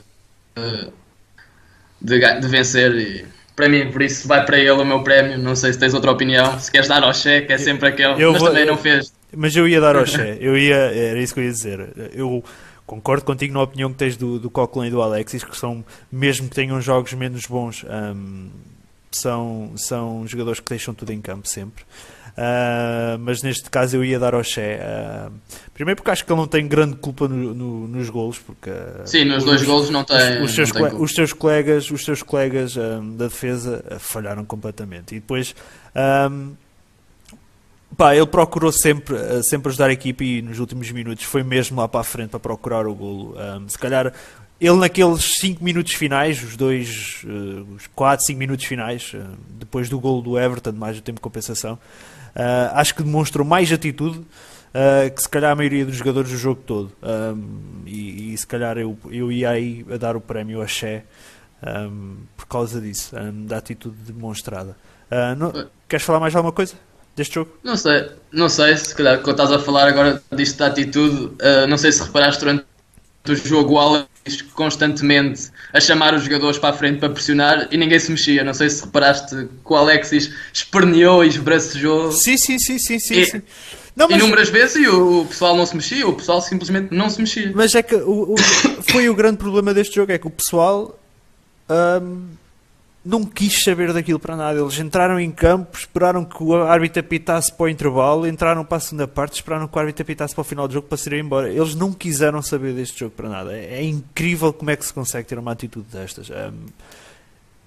de, de vencer. E, para mim, por isso vai para ele o meu prémio. Não sei se tens outra opinião. Se queres dar ao cheque, é sempre aquele. Eu mas vou, também não fez. Mas eu ia dar ao Che, [LAUGHS] eu ia, era isso que eu ia dizer. Eu concordo contigo na opinião que tens do, do Coquelin e do Alexis, que são, mesmo que tenham jogos menos bons, um, são, são jogadores que deixam tudo em campo sempre. Uh, mas neste caso eu ia dar ao Che. Uh, primeiro porque acho que ele não tem grande culpa no, no, nos golos. Porque, uh, Sim, nos os, dois golos não tem. Os, os, seus, não tem os seus colegas, os seus colegas da defesa falharam completamente. E depois. Um, pá, ele procurou sempre, sempre ajudar a equipe e nos últimos minutos foi mesmo lá para a frente para procurar o golo. Um, se calhar ele naqueles 5 minutos finais, os dois, os 4, 5 minutos finais, depois do golo do Everton, mais o tempo de compensação, acho que demonstrou mais atitude uh, que se calhar a maioria dos jogadores do jogo todo. Um, e, e, se calhar eu, eu ia aí a dar o prémio a Xé um, por causa disso, um, da atitude demonstrada. Uh, não, queres falar mais alguma coisa? Deste jogo? Não sei, não sei, se calhar quando estás a falar agora disto da atitude, não sei se reparaste durante o jogo o Alex constantemente a chamar os jogadores para a frente para pressionar e ninguém se mexia. Não sei se reparaste que o Alexis esperneou e esbracejou. Sim, sim, sim, sim, sim. E, sim. Não, mas... Inúmeras vezes e o, pessoal não se mexia, o pessoal simplesmente não se mexia. Mas é que o, o foi o grande problema deste jogo, é que o pessoal hum, não quis saber daquilo para nada. Eles entraram em campo, esperaram que o árbitro apitasse para o intervalo, entraram para a segunda parte, esperaram que o árbitro apitasse para o final do jogo para se ir embora. Eles não quiseram saber deste jogo para nada. É, é incrível como é que se consegue ter uma atitude destas. É,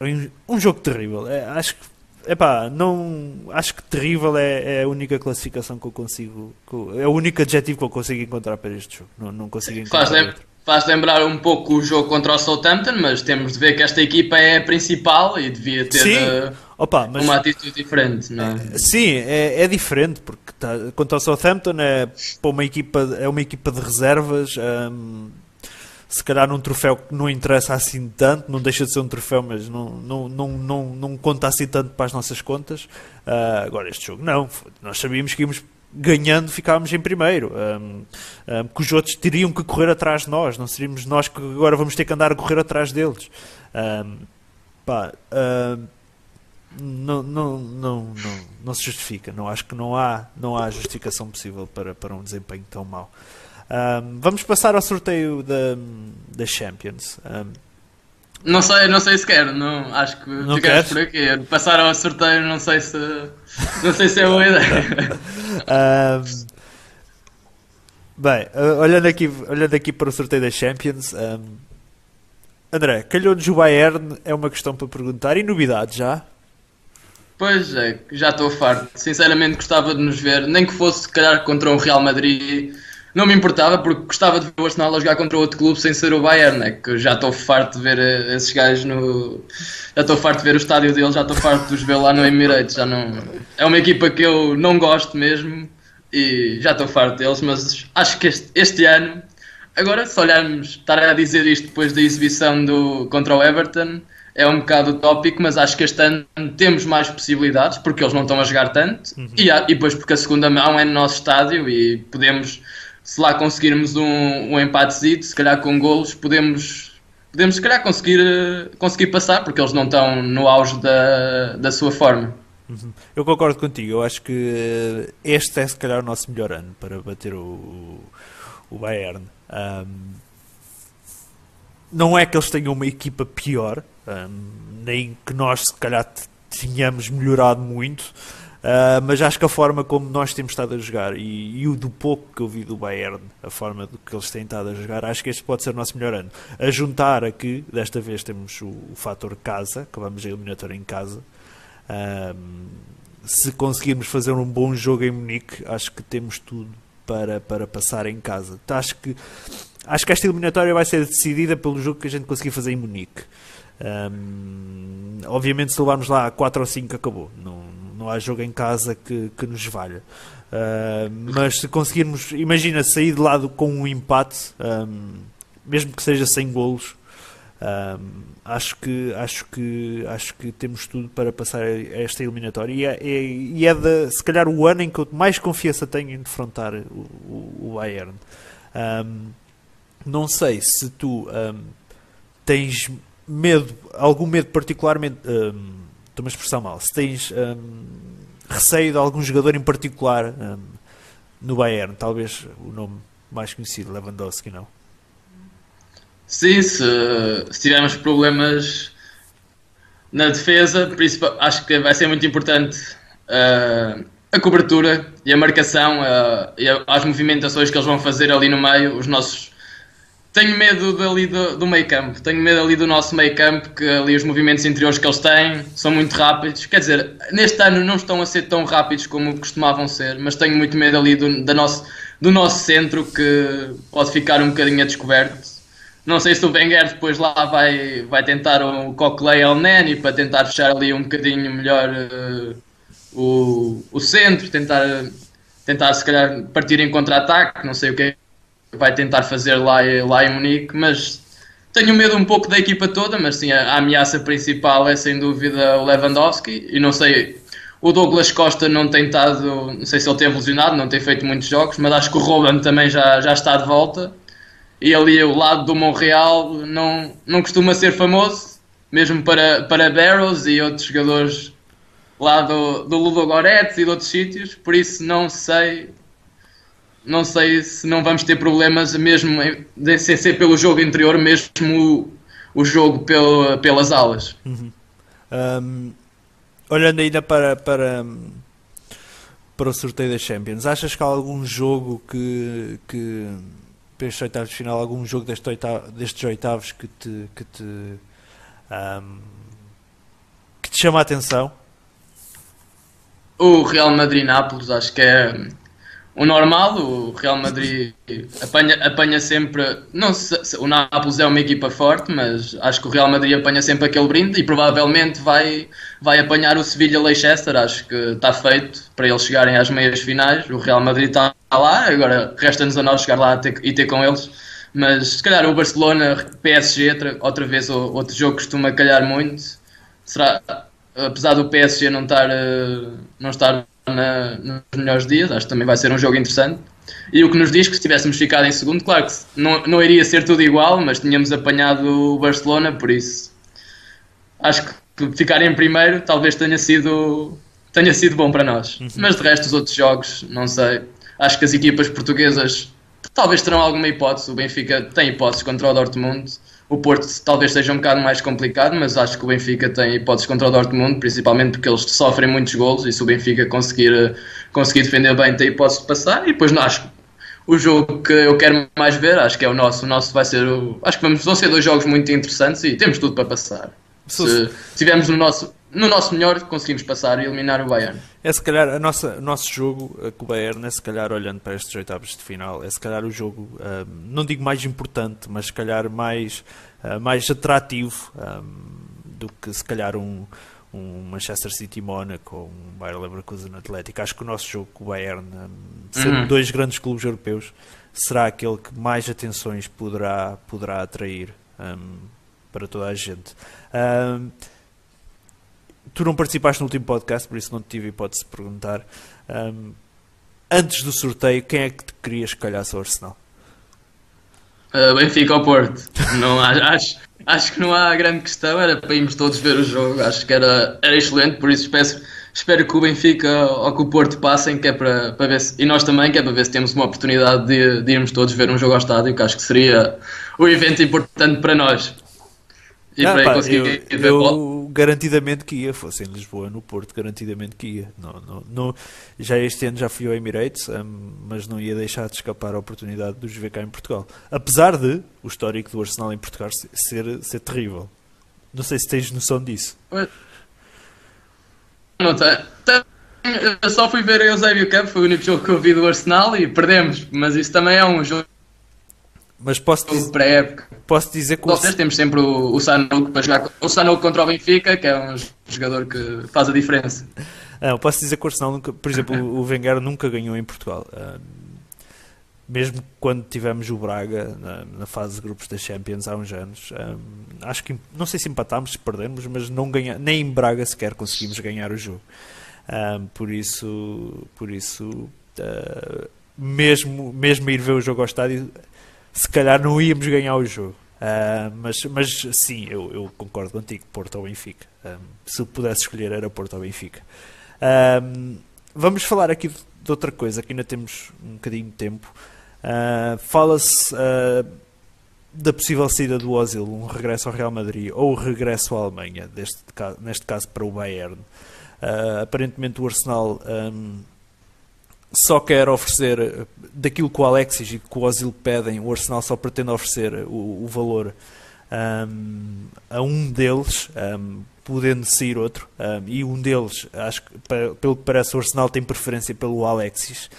um, um jogo terrível. É, acho que Epá, não. Acho que terrível é, é, a única classificação que eu consigo. É o único adjetivo que eu consigo encontrar para este jogo. Não, não consigo encontrar. Faz, outro. Faz lembrar um pouco o jogo contra o Southampton, mas temos de ver que esta equipa é a principal e devia ter uh, Opa, mas, uma atitude diferente, não é? Sim, é, é diferente, porque tá, contra o Southampton é, para uma equipa, é uma equipa de reservas. Um, se calhar num troféu que não interessa assim tanto, não deixa de ser um troféu, mas não, não, não, não, não conta assim tanto para as nossas contas. Uh, agora, este jogo não, nós sabíamos que íamos ganhando, ficávamos em primeiro, um, um, que os outros teriam que correr atrás de nós, não seríamos nós que agora vamos ter que andar a correr atrás deles. Um, pá, não, não, não, não, não se justifica, não acho que não há, não há justificação possível para, para um desempenho tão mau. Um, vamos passar ao sorteio da, da Champions. Um, não sei, não sei se quero, não, acho que não queres por aqui. Passar ao sorteio não sei se não sei se é boa ideia. [LAUGHS] um, bem, olhando aqui, olhando aqui para o sorteio da Champions, um, André, calhou-nos o Bayern é uma questão para perguntar e novidade já? Pois é, já estou farto. Sinceramente gostava de nos ver, nem que fosse se calhar contra um Real Madrid não me importava porque gostava de ver o Arsenal a jogar contra outro clube sem ser o Bayern, né? que já estou farto de ver eh, esses gajos no. Já estou farto de ver o estádio deles, já estou farto de os ver lá no Emirates. Já não... É uma equipa que eu não gosto mesmo e já estou farto deles, mas acho que este, este ano, agora se olharmos, estar a dizer isto depois da exibição do, contra o Everton é um bocado utópico, mas acho que este ano temos mais possibilidades porque eles não estão a jogar tanto uhum. e, e depois porque a segunda mão é no nosso estádio e podemos se lá conseguirmos um, um empatezito, se calhar com golos, podemos, podemos se calhar conseguir, conseguir passar, porque eles não estão no auge da, da sua forma. Uhum. Eu concordo contigo, eu acho que este é se calhar o nosso melhor ano para bater o, o Bayern. Um, não é que eles tenham uma equipa pior, um, nem que nós se calhar tínhamos melhorado muito, Uh, mas acho que a forma como nós temos estado a jogar e, e, o do pouco que eu vi do Bayern, a forma do que eles têm estado a jogar, acho que este pode ser o nosso melhor ano. A juntar aqui, desta vez temos o, o fator casa, que vamos a eliminatória em casa. Uh, se conseguirmos fazer um bom jogo em Munique, acho que temos tudo para, para passar em casa. Então, acho que acho que esta eliminatória vai ser decidida pelo jogo que a gente conseguir fazer em Munique. Um, obviamente, se levarmos lá 4 ou 5, acabou. Não, não há jogo em casa que, que nos valha. Uh, mas se conseguirmos, imagina, sair de lado com um empate, um, mesmo que seja sem golos, um, acho que acho que acho que temos tudo para passar esta eliminatória e é, é, e é de, se calhar o ano em que eu mais confiança tenho em defrontar o, o, o Bayern. Um, não sei se tu tens medo, algum medo particularmente estou-me a expressar mal, se tens um, receio de algum jogador em particular um, no Bayern, talvez o nome mais conhecido, Lewandowski, não? Sim, se, se tivermos problemas na defesa, acho que vai ser muito importante uh, a cobertura e a marcação uh, e as movimentações que eles vão fazer ali no meio, os nossos tenho medo dali do, do meio campo, tenho medo ali do nosso meio campo, que ali os movimentos interiores que eles têm são muito rápidos. Quer dizer, neste ano não estão a ser tão rápidos como costumavam ser, mas tenho muito medo ali do, da nosso, do nosso centro que pode ficar um bocadinho a descoberto. Não sei se o Wenger depois lá vai, vai tentar o Coquelin ao Nani para tentar fechar ali um bocadinho melhor uh, o, o centro, tentar, tentar se calhar partir em contra-ataque, não sei o que é vai tentar fazer lá, lá em Munique, mas tenho medo um pouco da equipa toda, mas sim, a, a, ameaça principal é sem dúvida o Lewandowski, e não sei, o Douglas Costa não tem estado, não sei se ele teve lesionado, não tem feito muitos jogos, mas acho que o Roland também já, já está de volta, e ali o lado do Montreal não, não costuma ser famoso, mesmo para, para Barrows e outros jogadores lá do, do Ludo Goretz e de outros sítios, por isso não sei não sei se não vamos ter problemas mesmo sem ser pelo jogo interior, mesmo o, o jogo pelo, pelas alas. Uhum. Um, olhando ainda para, para, para o sorteio das Champions, achas que há algum jogo que, que para estes oitavos de final, algum jogo destes oitavos, destes oitavos que te, que te, um, que te chama a atenção? O Real Madrid-Nápoles, acho que é o normal, o Real Madrid apanha, apanha sempre. Não o Nápoles é uma equipa forte, mas acho que o Real Madrid apanha sempre aquele brinde e provavelmente vai, vai apanhar o Sevilha-Leicester. Acho que está feito para eles chegarem às meias finais. O Real Madrid está lá, agora resta-nos a nós chegar lá ter, e ter com eles. Mas se calhar o Barcelona, PSG, outra vez outro jogo costuma calhar muito. Será, apesar do PSG não estar, eh, não estar na, nos melhores dias, acho que também vai ser um jogo interessante. E o que nos diz que se tivéssemos ficado em segundo, claro que não, não iria ser tudo igual, mas tínhamos apanhado o Barcelona, por isso acho que ficar em primeiro talvez tenha sido, tenha sido bom para nós. Uhum. Mas de resto, os outros jogos, não sei. Acho que as equipas portuguesas talvez terão alguma hipótese. O Benfica tem hipóteses contra o Dortmund. O Porto talvez seja um bocado mais complicado, mas acho que o Benfica tem hipóteses contra o Dortmund, principalmente porque eles sofrem muitos golos e se o Benfica conseguir, conseguir defender bem tem hipótese de passar. E depois não, acho que o jogo que eu quero mais ver, acho que é o nosso. O nosso vai ser o, Acho que vamos, vão ser dois jogos muito interessantes e temos tudo para passar. Se estivermos no nosso, no nosso melhor, conseguimos passar e eliminar o Bayern. É se calhar a nossa, o nosso jogo eh, com o Bayern, é se calhar olhando para estes oitavos de final, é se calhar o jogo, um, eh, não digo mais importante, mas se calhar mais, uh, mais atrativo um, do que se calhar um, um Manchester City Mónaco ou um Bayern Leverkusen Atlético. Acho que o nosso jogo com o Bayern, sendo uhum. dois grandes clubes europeus, será aquele que mais atenções poderá, poderá atrair para toda a gente. Um, tu não participaste no último podcast, por isso não te tive hipótese de perguntar. Um, antes do sorteio, quem é que te querias que calhasse ao Arsenal? Uh, Benfica ao Porto. Não, [LAUGHS] acho, acho que não há grande questão, era para irmos todos ver o jogo. Acho que era, era excelente, por isso espero, espero que o Benfica ou que o Porto passem, que é para, para ver se, e nós também, que é para ver se temos uma oportunidade de, de irmos todos ver um jogo ao estádio, que acho que seria o evento importante para nós. E ah, para pá, conseguir eu, eu garantidamente que ia, fosse em Lisboa, no Porto, garantidamente que ia. Não, não, não, já este ano já fui ao Emirates, um, mas não ia deixar de escapar a oportunidade de os ver cá em Portugal. Apesar de o histórico do Arsenal em Portugal ser, ser terrível. Não sei se tens noção disso. Não tá, tá, eu só fui ver a Eusébio Cup, foi o único jogo que eu vi do Arsenal e perdemos, mas isso também é um jogo mas posso dizer, pré-época. Posso dizer que Vocês o... temos sempre o, o Sanouk para jogar o Sanouk contra o Benfica, que é um jogador que faz a diferença. Não, posso dizer que o Arsenal nunca, por exemplo, o Wenger nunca ganhou em Portugal. mesmo quando tivemos o Braga na, na, fase de grupos da Champions há uns anos, acho que não sei se empatámos, se perdemos, mas não ganha, nem em Braga sequer conseguimos ganhar o jogo. por isso, por isso uh, mesmo, mesmo ir ver o jogo ao estádio, se calhar não íamos ganhar o jogo. Uh, mas, mas sim, eu, eu, concordo contigo, Porto ou Benfica. Um, se eu pudesse escolher, era Porto ou Benfica. Um, vamos falar aqui de, outra coisa, que ainda temos um bocadinho de tempo. Uh, Fala-se uh, da possível saída do Ozil, um regresso ao Real Madrid ou o regresso à Alemanha, deste, neste caso para o Bayern. aparentemente o Arsenal. Um, só quer oferecer daquilo que o Alexis e que o Ozil pedem, o Arsenal só pretende oferecer o, o valor um, a um deles, um, podendo sair outro, um, e um deles, acho que pelo que parece, o Arsenal tem preferência pelo Alexis.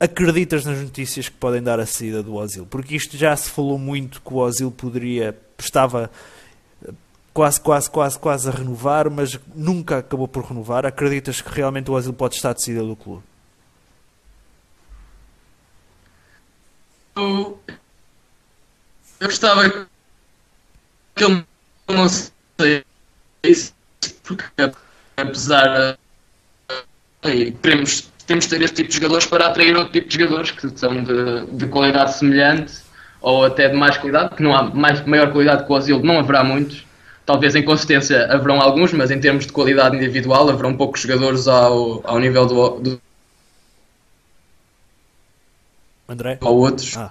acreditas nas notícias que podem dar a saída do Ozil? Porque isto já se falou muito que o Ozil poderia, estava quase, quase, quase, quase a renovar, mas nunca acabou por renovar. Acreditas que realmente o Ozil pode estar de saída do clube? Eu, eu gostava que ele não isso porque apesar de queremos, temos de ter este tipo de jogadores para atrair outro tipo de jogadores que são de, de qualidade semelhante ou até de mais qualidade, que não há mais, maior qualidade que o Asilo, não haverá muitos. Talvez em consistência haverão alguns, mas em termos de qualidade individual haverão poucos jogadores ao, ao nível do, do André? Ou outros. Ah.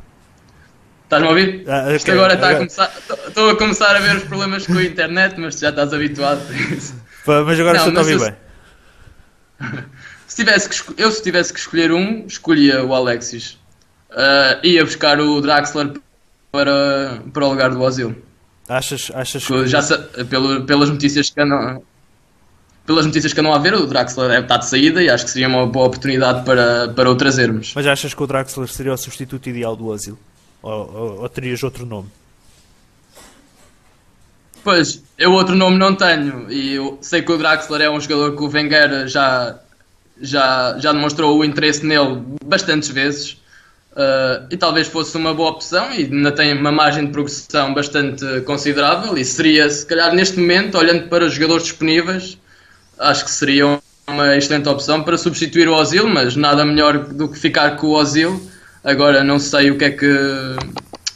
Estás-me a ouvir? Ah, ok, Isto agora está a agora- começar. Estou a começar a ver os problemas com a internet, mas já estás habituado a isso. Mas agora estou a ouvir bem. [LAUGHS] Se tivesse que eu, se tivesse que escolher um, escolhia o Alexis. Ah, ia buscar o Draxler para, para o lugar do Ozil. Achas, achas Que Já, pelas notícias que andam. Pelas notícias que andam a ver, o Draxler deve estar de saída e acho que seria uma boa oportunidade para, para o trazermos. Mas achas que o Draxler seria o substituto ideal do Ozil? Ou, ou, ou terias outro nome? Pois, eu outro nome não tenho e eu sei que o Draxler é um jogador que o Wenger já, já, já demonstrou o interesse nele bastantes vezes uh, e talvez fosse uma boa opção e ainda tem uma margem de progressão bastante considerável e seria, se calhar neste momento, olhando para os jogadores disponíveis, acho que seria uma excelente opção para substituir o Ozil, mas nada melhor do que ficar com o Ozil. Agora não sei o que é que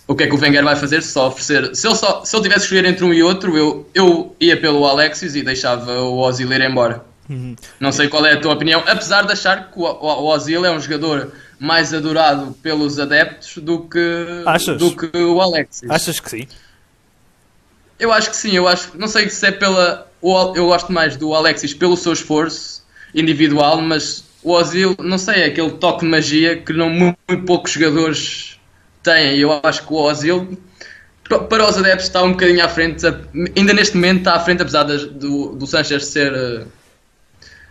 o que é que o Wenger vai fazer se só oferecer. Se ele, só, se tivesse que escolher entre um e outro, eu, eu ia pelo Alexis e deixava o Ozil ir embora. Não sei qual é a tua opinião, apesar de achar que o, o, o Ozil é um jogador mais adorado pelos adeptos do que, Achas? do que o Alexis. Achas que sim? Eu acho que sim, eu acho, não sei se é pela. Eu gosto mais do Alexis pelo seu esforço individual, mas o Ozil, não sei, é aquele toque de magia que não muito, poucos jogadores têm. Eu acho que o Ozil, pa- para os adeptos, está um bocadinho à frente, ainda neste momento está à frente, apesar do, do Sanchez ser. eh,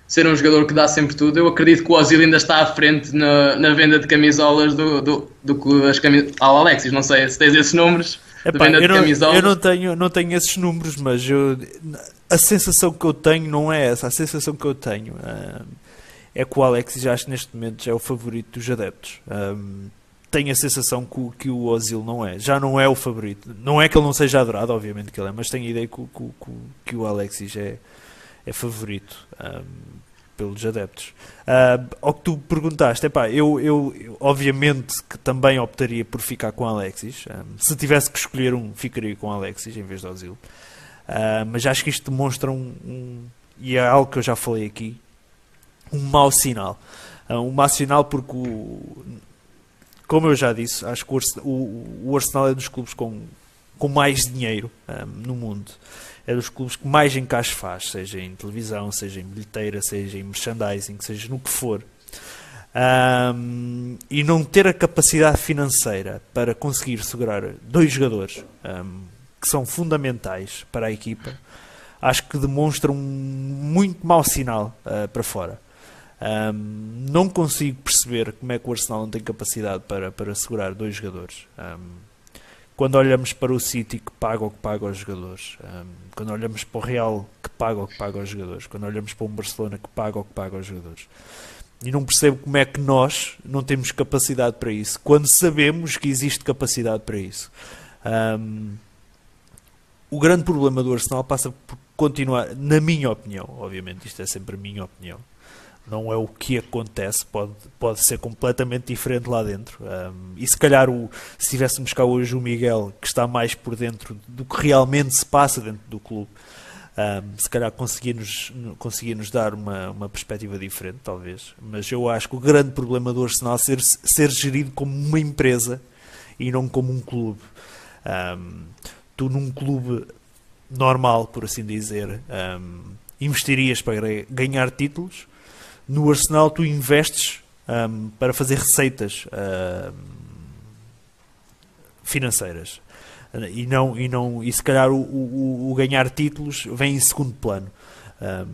Ser um jogador que dá sempre tudo, eu acredito que o Ozil ainda está à frente na, na venda de camisolas do, do, do que as camisolas. Ao Alexis, não sei se tens esses números Epá, eu, de não, camisolas. eu não tenho, não tenho esses números, mas eu- a sensação que eu tenho não é essa. A sensação que eu tenho ah, é que o Alexis, já acho que neste momento, já é o favorito dos adeptos. Ah, tenho a sensação que, o- que o Ozil não é. Já não é o favorito. Não é que ele não seja adorado, obviamente que ele é, mas tenho a ideia que, que, que que o Alexis é, é favorito ah, pelos adeptos. Ah, ao que tu perguntaste, epá, eu, eu, eu obviamente que também optaria por ficar com Alexis. Ah, se tivesse que escolher um, ficaria com Alexis em vez do Ozil. Ah, mas acho que isto demonstra um, um- e é algo que eu já falei aqui, um mau sinal. Ah, um mau sinal porque o, como eu já disse, acho que o o, o Arsenal é dos clubes com, com mais dinheiro ah, no mundo. É dos clubes que mais encaixe faz, seja em televisão, seja em bilheteira, seja em merchandising, seja no que for. Ahm, e não ter a capacidade financeira para conseguir segurar dois jogadores ahm, que são fundamentais para a equipa, acho que demonstra um muito mau sinal ah, para fora. Ahm, não consigo perceber como é que o Arsenal não tem capacidade para, para segurar dois jogadores. Ahm, quando olhamos para o City que paga o que paga aos jogadores, ahm, quando olhamos para o Real que paga o que paga aos jogadores, quando olhamos para um Barcelona que paga o que paga aos jogadores. E não percebo como é que nós não temos capacidade para isso, quando sabemos que existe capacidade para isso. Ahm, o grande problema do Arsenal passa por continuar, na minha opinião, obviamente, isto é sempre a minha opinião, não é o que acontece, pode, pode ser completamente diferente lá dentro. Um, e se calhar, o, se tivéssemos cá hoje o Miguel, que está mais por dentro do que realmente se passa dentro do clube, um, se calhar conseguia-nos conseguia -nos dar uma, uma perspectiva diferente, talvez. Mas eu acho que o grande problema do Arsenal é ser, ser gerido como uma empresa e não como um clube. Um, tu, num clube normal, por assim dizer, um, investirias para ganhar títulos. No Arsenal tu investes um, para fazer receitas um, financeiras. E não e não e se calhar o, o, o ganhar títulos vem em segundo plano. Um,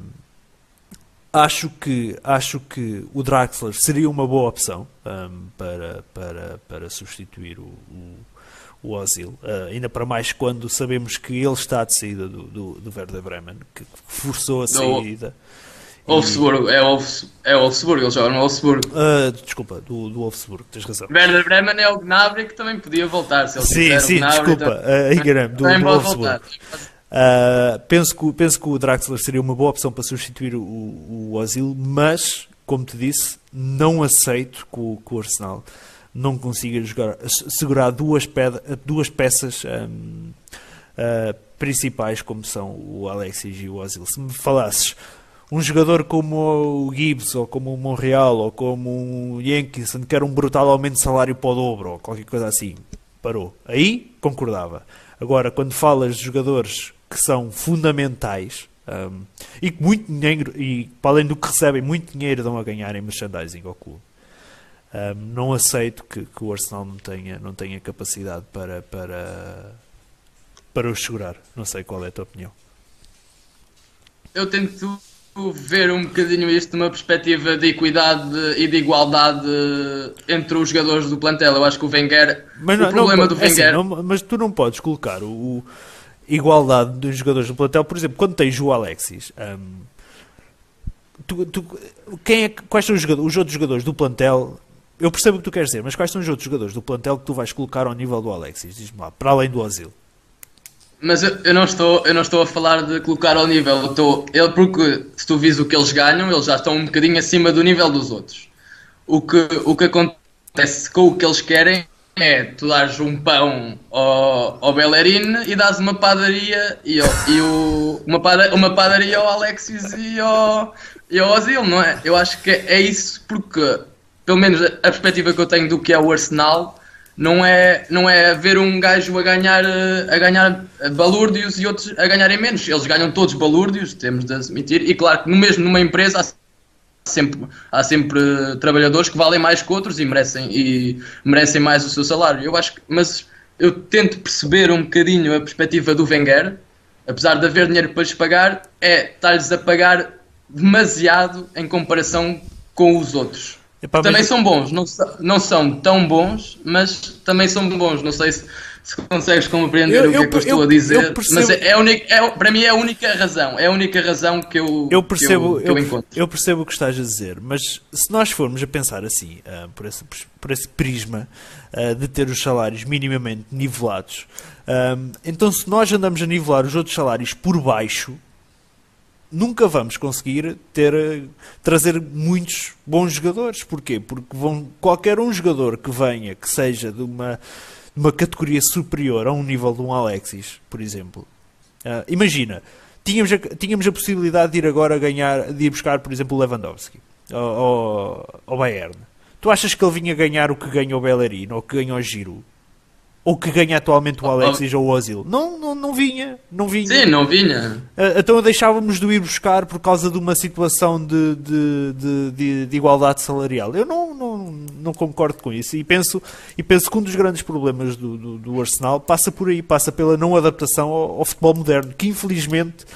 acho que acho que o Draxler seria uma boa opção para para para substituir o, o Ozil uh, ainda para mais quando sabemos que ele está de saída do, do, do Werder Bremen que forçou a saída Wolfsburg, é, Wolfs, é Wolfsburg, ele joga no Wolfsburg. Uh, desculpa, do, do Wolfsburg, tens razão. Werder Bremen é o Gnabry que também podia voltar. Se ele sim, quiser, sim, Gnabry, desculpa, uh, enganei-me, do, do Wolfsburg. Uh, penso, que, penso que o Draxler seria uma boa opção para substituir o, o Ozil, mas, como te disse, não aceito que o, que o Arsenal não consiga jogar, segurar duas, ped, duas peças um, uh, principais, como são o Alexis e o Ozil. Se me falasses um jogador como o Gibbs, ou como o Monreal, ou como o Jenkinson, que era um brutal aumento de salário para o dobro, ou qualquer coisa assim, parou. Aí concordava. Agora, quando falas de jogadores que são fundamentais um, e que muito dinheiro, e para além do que recebem, muito dinheiro dão a ganhar em merchandising ao clube. Um, não aceito que, que, o Arsenal não tenha, não tenha capacidade para, para, para os segurar. Não sei qual é a tua opinião. Eu tento ver um bocadinho isto numa perspectiva de equidade e de igualdade entre os jogadores do plantel. Eu acho que o Wenger. Mas não, o problema não, do é assim, Wenger. não, mas tu não podes colocar o, o, igualdade dos jogadores do plantel. Por exemplo, quando tens o Alexis. Um, tu, tu, quem é, quais são os, os outros jogadores do plantel eu percebo o que tu queres dizer, mas quais são os outros jogadores do plantel que tu vais colocar ao nível do Alexis? Diz-me lá, para além do Asilo. Mas eu, eu, não estou, eu não estou a falar de colocar ao nível. Eu estou, ele, porque se tu vis o que eles ganham, eles já estão um bocadinho acima do nível dos outros. O que, o que acontece com o que eles querem é tu dares um pão ao, ao Bellerin e dás uma padaria e, e o, uma, uma padaria ao Alexis e ao, e ao Ozil, não é? Eu acho que é isso porque pelo menos a perspectiva que eu tenho do que é o Arsenal, não é, não é ver um gajo a ganhar, a ganhar balúrdios e outros a ganharem menos. Eles ganham todos balúrdios, temos de admitir, e claro que no mesmo numa empresa há sempre, há sempre trabalhadores que valem mais que outros e merecem, e merecem mais o seu salário. Eu acho que, mas eu tento perceber um bocadinho a perspectiva do Wenger, apesar de haver dinheiro para lhes pagar, é estar-lhes a pagar demasiado em comparação com os outros. Epá, também mas... são bons, não, não são tão bons, mas também são bons. Não sei se, se consegues compreender eu, o que eu, é que eu estou eu, a dizer, percebo... mas é, é, única, é, para mim é a única razão. É a única razão que eu, eu percebo. Que eu, que encontro. eu percebo o que estás a dizer, mas se nós formos a pensar assim, uh, por, esse, por esse prisma uh, de ter os salários minimamente nivelados, uh, então se nós andamos a nivelar os outros salários por baixo nunca vamos conseguir ter trazer muitos bons jogadores. Porquê? Porque vão, qualquer um jogador que venha, que seja de uma, de uma categoria superior a um nível de um Alexis, por exemplo. Uh, imagina, tínhamos a, tínhamos a possibilidade de ir agora ganhar, de ir buscar, por exemplo, o Lewandowski ao, ao, Bayern. Tu achas que ele vinha ganhar o que ganhou o Bellerin ou o que ganhou o Giroud? Ou que ganha atualmente o Alexis ou o Ozil. Não, não, não vinha, não vinha. Sim, não vinha. Uh, então deixávamos de ir buscar por causa de uma situação de, de, de, de, de igualdade salarial. Eu não, não, não concordo com isso e penso, e penso que um dos grandes problemas do, do, do Arsenal passa por aí, passa pela não adaptação ao, ao, futebol moderno, que infelizmente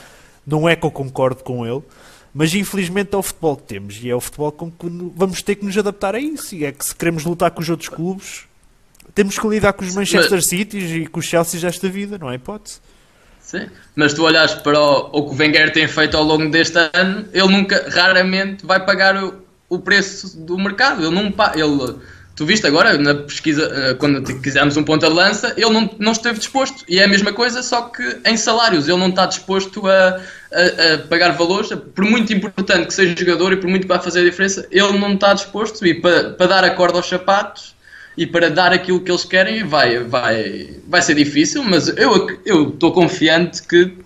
não é que eu concordo com ele. Mas infelizmente é o futebol que temos e é o futebol com que vamos ter que nos adaptar a isso. E é que se queremos lutar com os outros clubes, temos que lidar com os Manchester mas... Cities e com os Chelsea desta vida, não é hipótese. Sim, mas tu olhas para o, o, que o Wenger tem feito ao longo deste ano, ele nunca, raramente vai pagar o, o preço do mercado. Ele não ele, Tu viste agora na pesquisa, eh, quando quisemos um ponta de lança, ele não, não esteve disposto. E é a mesma coisa, só que em salários. Ele não está disposto a, a, a pagar valores, por muito importante que seja jogador e por muito que vá fazer a diferença, ele não está disposto. E para, para dar a corda aos sapatos, e para dar aquilo que eles querem vai, vai, vai ser difícil, mas eu estou confiante que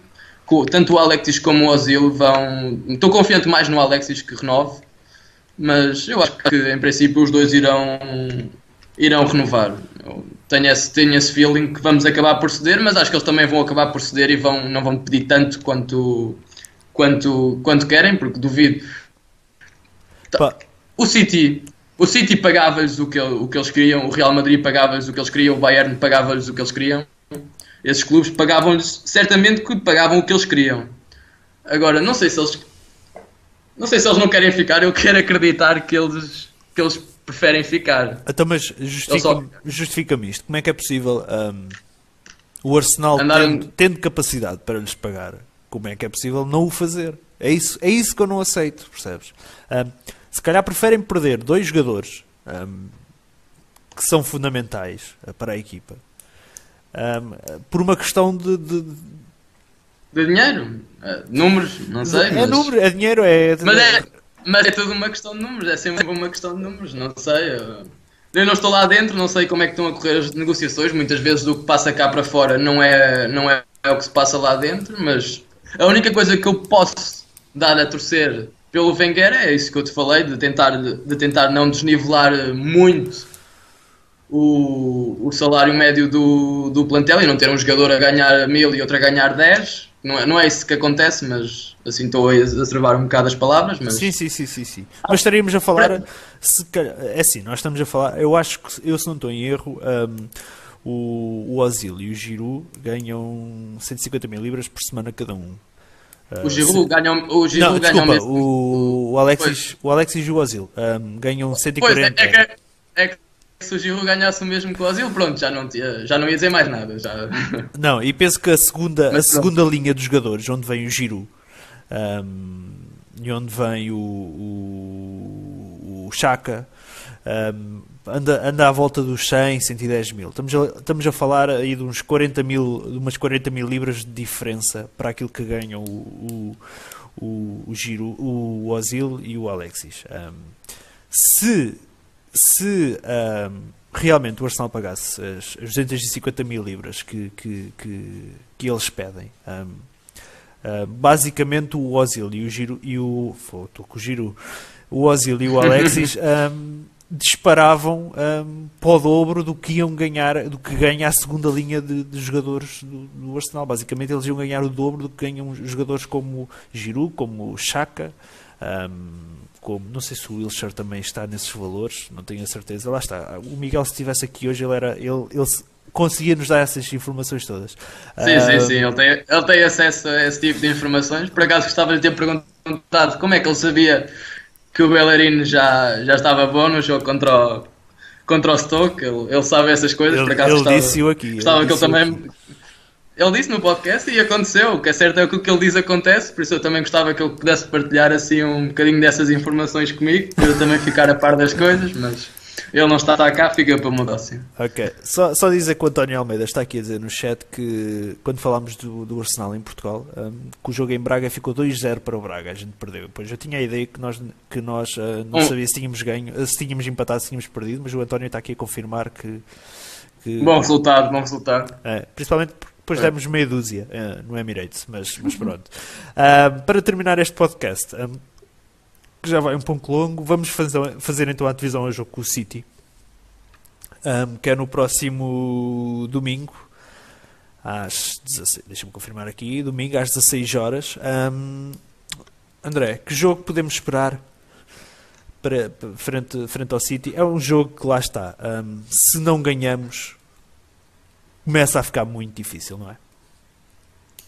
tanto o Alexis como o Ozil vão. Estou confiante mais no Alexis que renove, mas eu acho que em princípio os dois irão, irão renovar. Eu tenho esse, tenho esse feeling que vamos acabar por ceder, mas acho que eles também vão acabar por ceder e vão, não vão pedir tanto quanto, quanto, quanto querem, porque duvido. Pá. O City o City pagava-lhes o que, o que eles queriam, o Real Madrid pagava-lhes o que eles queriam, o Bayern pagava-lhes o que eles queriam. Esses clubes pagavam-lhes certamente que pagavam o que eles queriam. Agora, não sei se eles não sei se eles não querem ficar, eu quero acreditar que eles, que eles preferem ficar. Então, mas justifica-me só... justifica isto. Como é que é possível um, o Arsenal, tendo, tendo, capacidade para lhes pagar, como é que é possível não o fazer? É isso, é isso que eu não aceito, percebes? Um, se calhar preferem perder dois jogadores um, que são fundamentais uh, para a equipa um, por uma questão de, de, de dinheiro, uh, números, não sei. É mas... número, é dinheiro, é. Mas é, mas é tudo uma questão de números, é sempre uma questão de números, não sei. Eu, eu não estou lá dentro, não sei como é que estão a correr as negociações. Muitas vezes o que passa cá para fora não é, não é, é o que se passa lá dentro, mas a única coisa que eu posso dar a torcer pelo Wenger é isso que eu te falei, de tentar, de tentar não desnivelar muito o, o salário médio do, do plantel e não ter um jogador a ganhar mil e outro a ganhar 10. Não é, não é isso que acontece, mas assim estou a exacerbar um bocado as palavras. Mas... Sim, sim, sim, sim, sim. Mas estaríamos a falar. Se, é assim, nós estamos a falar. Eu acho que, eu se não estou em erro, um, o, o Ozil e o Giroud ganham 150 mil libras por semana cada um. O Giroud uh, ganha o Giroud não, ganha desculpa, o, o, Alexis, o Alexis e o Ozil um, ganham 140. Pois, é, é, que, é que se o Giroud ganhasse o mesmo que o Ozil, pronto, já não, tinha, já não ia dizer mais nada. Já. [LAUGHS] Não, e penso que a segunda, a segunda linha dos jogadores, onde vem o Giroud um, e onde vem o, o, o Chaka, um, anda, anda à volta dos 100, 110 mil. Estamos a, estamos a falar aí de uns 40 mil, de umas 40 mil libras de diferença para aquilo que ganham o, o, o, o Giro, o Ozil e o Alexis. Um, se se um, realmente o Arsenal pagasse as, as 250 mil libras que, que, que, que eles pedem, um, uh, basicamente o Ozil e o Giro e o, estou com o Giro, o Ozil e o [LAUGHS] Alexis disparavam um, para o dobro do que iam ganhar, do que ganha a segunda linha de, de jogadores do, do, Arsenal. Basicamente, eles iam ganhar o dobro do que ganham jogadores como Giroud, como Chaka, um, como não sei se o Wilshire também está nesses valores, não tenho a certeza. Lá está. O Miguel, se estivesse aqui hoje, ele era ele, ele conseguia nos dar essas informações todas. Sim, uh, sim, sim. Ele tem, ele tem acesso a esse tipo de informações. Por acaso gostava de ter perguntado como é que ele sabia que o Bellerin já, já estava bom no jogo contra o, contra o Stoke. Ele, ele sabe essas coisas. Ele, por acaso ele gostava, disse-o aqui. Gostava que ele também. Aqui. Ele disse no podcast e aconteceu. O que é certo é que o que ele diz acontece. Por isso eu também gostava que ele pudesse partilhar assim um bocadinho dessas informações comigo. Para eu também ficar a par das coisas. Mas ele não está, cá, fica para mudar assim. Ok. Só, só dizer que o António Almeida está aqui a dizer no chat que quando falámos do, do Arsenal em Portugal, um, que o jogo em Braga ficou 2-0 para o Braga, a gente perdeu. Pois eu tinha a ideia que nós, que nós uh, não um. sabia se tínhamos ganho, se tínhamos empatado, se tínhamos perdido, mas o António está aqui a confirmar que. que bom resultado, bom resultado. É, principalmente depois é. demos meia dúzia uh, no Emirates, mas, mas pronto. Uh, para terminar este podcast, um, que já vai um pouco longo, vamos fazer, fazer então a divisão a jogo com o City, um, que é no próximo domingo, às 16, deixa-me confirmar aqui, domingo às 16 horas. Um, André, que jogo podemos esperar para, para, frente, frente ao City? É um jogo que lá está. Um, se não ganhamos, começa a ficar muito difícil, não é?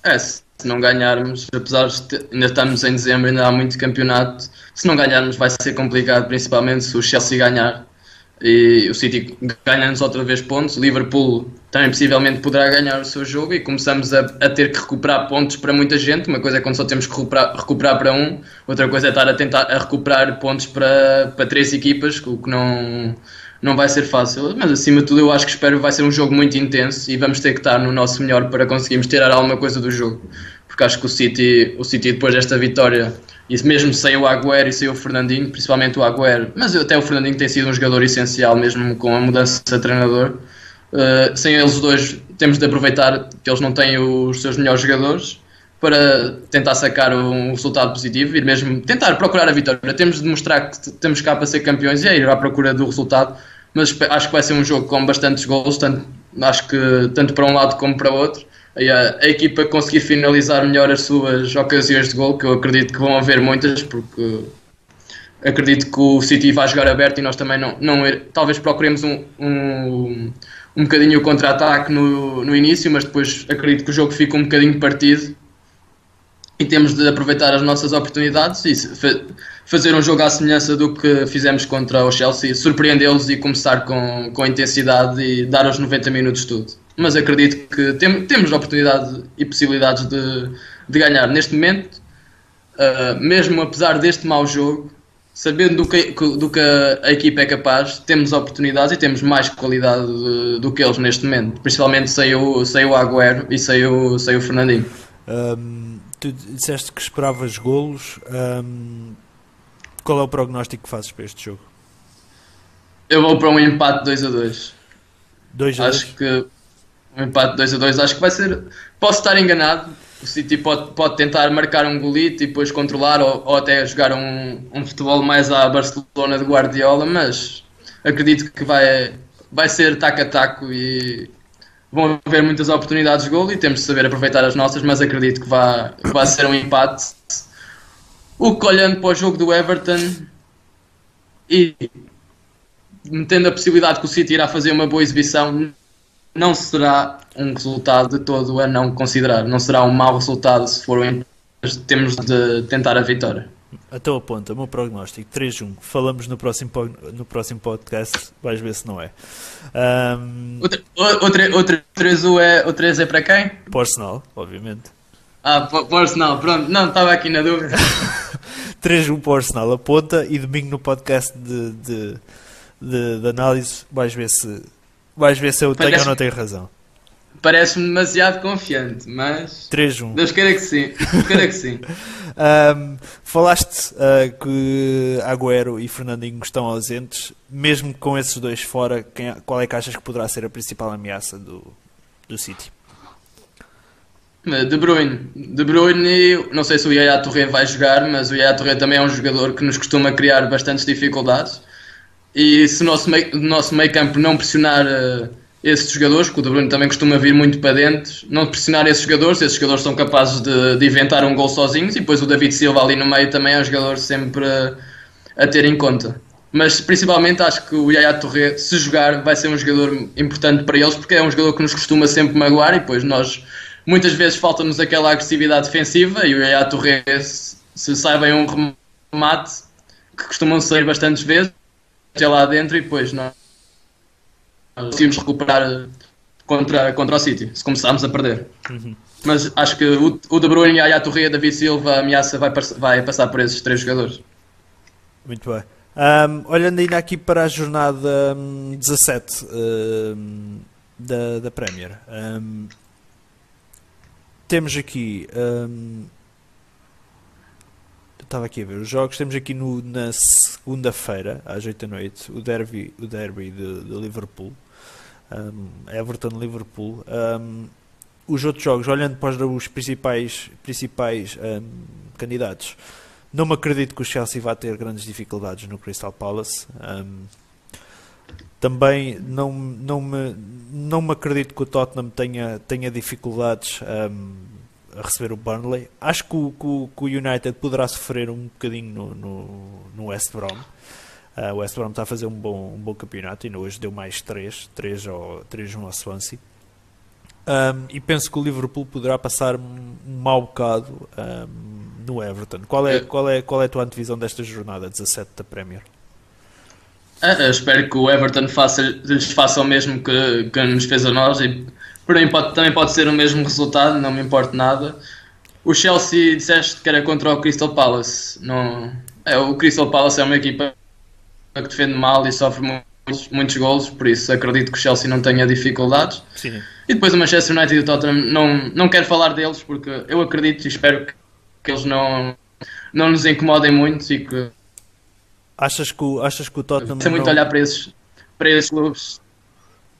É, não ganharmos, apesar de ainda estamos em dezembro, ainda há muito campeonato, se não ganharmos vai ser complicado, principalmente se o Chelsea ganhar. E o City ganha-nos outra vez pontos, o Liverpool também possivelmente poderá ganhar o seu jogo e começamos a, a, ter que recuperar pontos para muita gente, uma coisa é quando só temos que recuperar, recuperar para um, outra coisa é estar a tentar a recuperar pontos para, para três equipas, o que não, não vai ser fácil, mas acima de tudo eu acho que espero que vai ser um jogo muito intenso e vamos ter que estar no nosso melhor para conseguirmos tirar alguma coisa do jogo, porque acho que o City, o City depois desta vitória e mesmo sem o Agüero e sem o Fernandinho, principalmente o Agüero, mas até o Fernandinho tem sido um jogador essencial mesmo com a mudança de treinador. Uh, sem eles dois, temos de aproveitar que eles não têm os seus melhores jogadores para tentar sacar um resultado positivo e mesmo tentar procurar a vitória. Temos de mostrar que temos cá para ser campeões e é ir à procura do resultado, mas acho que vai ser um jogo com bastantes gols, tanto, acho que tanto para um lado como para o outro. A, a, equipa conseguir finalizar melhor as suas ocasiões de gol, que eu acredito que vão haver muitas, porque acredito que o City vai jogar aberto e nós também não, não talvez procuremos um, um, um bocadinho o contra-ataque no, no início, mas depois acredito que o jogo fica um bocadinho partido e temos de aproveitar as nossas oportunidades e fazer um jogo à semelhança do que fizemos contra o Chelsea, surpreendê-los e começar com, com intensidade e dar os 90 minutos tudo mas acredito que tem, temos oportunidade e possibilidades de, de ganhar. Neste momento, uh, mesmo apesar deste mau jogo, sabendo do que, do que a equipa é capaz, temos oportunidades e temos mais qualidade de, do que eles neste momento. Principalmente sem o, sem o Agüero e sem o, sem o Fernandinho. Um, tu disseste que esperavas golos. Um, qual é o prognóstico que fazes para este jogo? Eu vou para um empate 2 a 2. 2 a 2? Acho que um empate 2 a 2 acho que vai ser. Posso estar enganado. O City pode, pode tentar marcar um golito e depois controlar, ou, ou até jogar um, um futebol mais à Barcelona de Guardiola, mas acredito que vai. vai ser taco a taco e vão haver muitas oportunidades de gol e temos de saber aproveitar as nossas, mas acredito que vai, que vai ser um empate. O que olhando para o jogo do Everton e metendo a possibilidade que o City irá fazer uma boa exibição, não será um resultado de todo a não considerar. Não será um mau resultado se for um empate. Temos de tentar a vitória. Então aponta, o meu prognóstico 3-1. Falamos no próximo, no próximo podcast, vais ver se não é. Um, Outra, outra, outra 3 é, o 3 é para quem? para o Arsenal, obviamente. Ah, para o Arsenal, pronto. Não, estava aqui na dúvida. [LAUGHS] 3-1 para o Arsenal, aponta e domingo no podcast de, de, de, de análise vais ver se vais ver se eu tenho Parece- ou não tenho razão. Parece-me demasiado confiante, mas 3-1. Deus queira que sim. Deus queira que sim. [LAUGHS] Um, falaste uh, que Agüero e Fernandinho estão ausentes, mesmo com esses dois fora, quem, qual é que achas que poderá ser a principal ameaça do, do City? De Bruyne. De Bruyne, não sei se o Yaya Touré vai jogar, mas o Yaya Touré também é um jogador que nos costuma criar bastantes dificuldades. E se o nosso meio, nosso meio campo não pressionar eh, esses jogadores, que o De Bruyne também costuma vir muito para dentro, não pressionar esses jogadores, esses jogadores são capazes de, de inventar um gol sozinhos e depois o David Silva ali no meio também é um jogador sempre a, a ter em conta. Mas principalmente acho que o Yaya Touré, se jogar, vai ser um jogador importante para eles, porque é um jogador que nos costuma sempre magoar e depois nós muitas vezes falta-nos aquela agressividade defensiva e o Yaya Touré, se, se sai um remate, que costumam sair bastantes vezes, até lá dentro e depois nós conseguimos recuperar contra, contra o City, se começarmos a perder. Mas acho que o, o De Bruyne, Yaya Touré, David Silva, a ameaça vai, vai passar por esses três jogadores. Muito bem. Um, olhando ainda aqui para a jornada hum, 17 hum, da, da Premier, hum, temos aqui. hum, estava aqui a ver os jogos. Temos aqui no- na segunda-feira, às 8 da noite, o derby, o derby de, de Liverpool, hum, Everton-Liverpool. Hum, os outros jogos, olhando para os principais, principais candidatos, não me acredito que o Chelsea vá ter grandes dificuldades no Crystal Palace. Um, também não, não, me, não me acredito que o Tottenham tenha, tenha dificuldades um, a receber o Burnley. Acho que o, que o- que o United poderá sofrer um bocadinho no, no, no West Brom. Uh, o West Brom está a fazer um bom, um bom campeonato e hoje deu mais 3, 3 ao, 3 ao Swansea. Um, e penso que o Liverpool poderá passar um, mau bocado um, no Everton. Qual é, É. qual, é, qual é a tua antevisão desta jornada 17 da Premier? Ah, eu espero que o Everton faça, lhes faça o mesmo que, que nos fez a nós e por mim pode, também pode ser o mesmo resultado, não me importa nada. O Chelsea disseste que era contra o Crystal Palace. Não, é, o Crystal Palace é uma equipa que defende mal e sofre muitos, muitos golos, por isso acredito que o Chelsea não tenha dificuldades. Sim. E depois o Manchester United e o Tottenham não, não quero falar deles porque eu acredito e espero que, que eles não, não nos incomodem muito e que Achas que o, achas que o Tottenham tem muito não, olhar para esses, para esses clubes.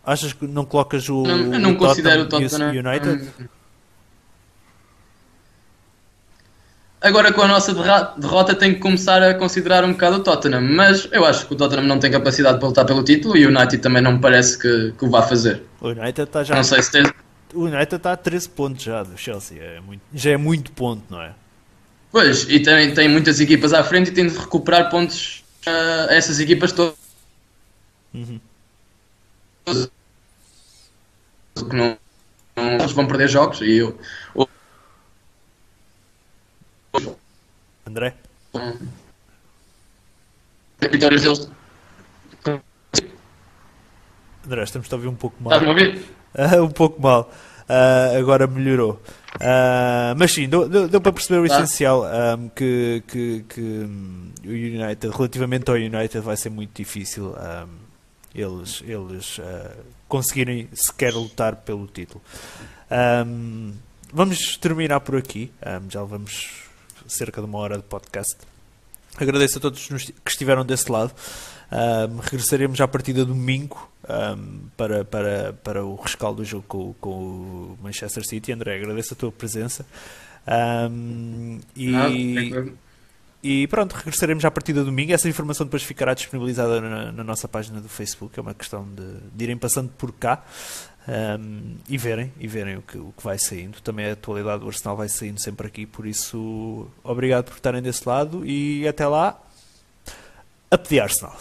achas que não colocas o, Não, eu não o considero Tottenham o Tottenham. United? hum, Agora com a nossa derrota tenho que começar a considerar um bocado o Tottenham, mas eu acho que o Tottenham não tem capacidade para lutar pelo título e o United também não me parece que, que o vá fazer. O United está já Não sei se tem. o United está a 13 pontos já do Chelsea. É muito, já é muito ponto, não é? Pois, e tem, tem muitas equipas à frente e tem de recuperar pontos ah, a essas equipas todas. Uhum. Que não, não- eles vão perder jogos e eu. André? vitórias deles. André, estamos a ouvir um pouco mal. Estás-me a ouvir? [LAUGHS] Ah, um pouco mal. Ah, agora melhorou. Ah, mas sim, deu, deu- deu para perceber o Tá. essencial ahm, que, que, que, hum, o United, relativamente ao United, vai ser muito difícil ahm, eles, eles ah, conseguirem sequer lutar pelo título. Vamos terminar por aqui. Já levamos cerca de uma hora de podcast. Agradeço a todos que estiveram desse lado. Ahm, regressaremos à partida domingo ahm, para, para, para o rescaldo do jogo com, com o Manchester City. André, agradeço a tua presença. Ahm, e tranquilo. E pronto, regressaremos à partida domingo. Essa informação depois ficará disponibilizada na, na nossa página do Facebook. É uma questão de, de irem passando por cá um, e verem, e verem o que, o que vai saindo. Também a atualidade do Arsenal vai saindo sempre aqui, por isso obrigado por estarem desse lado e até lá, a pedir Arsenal.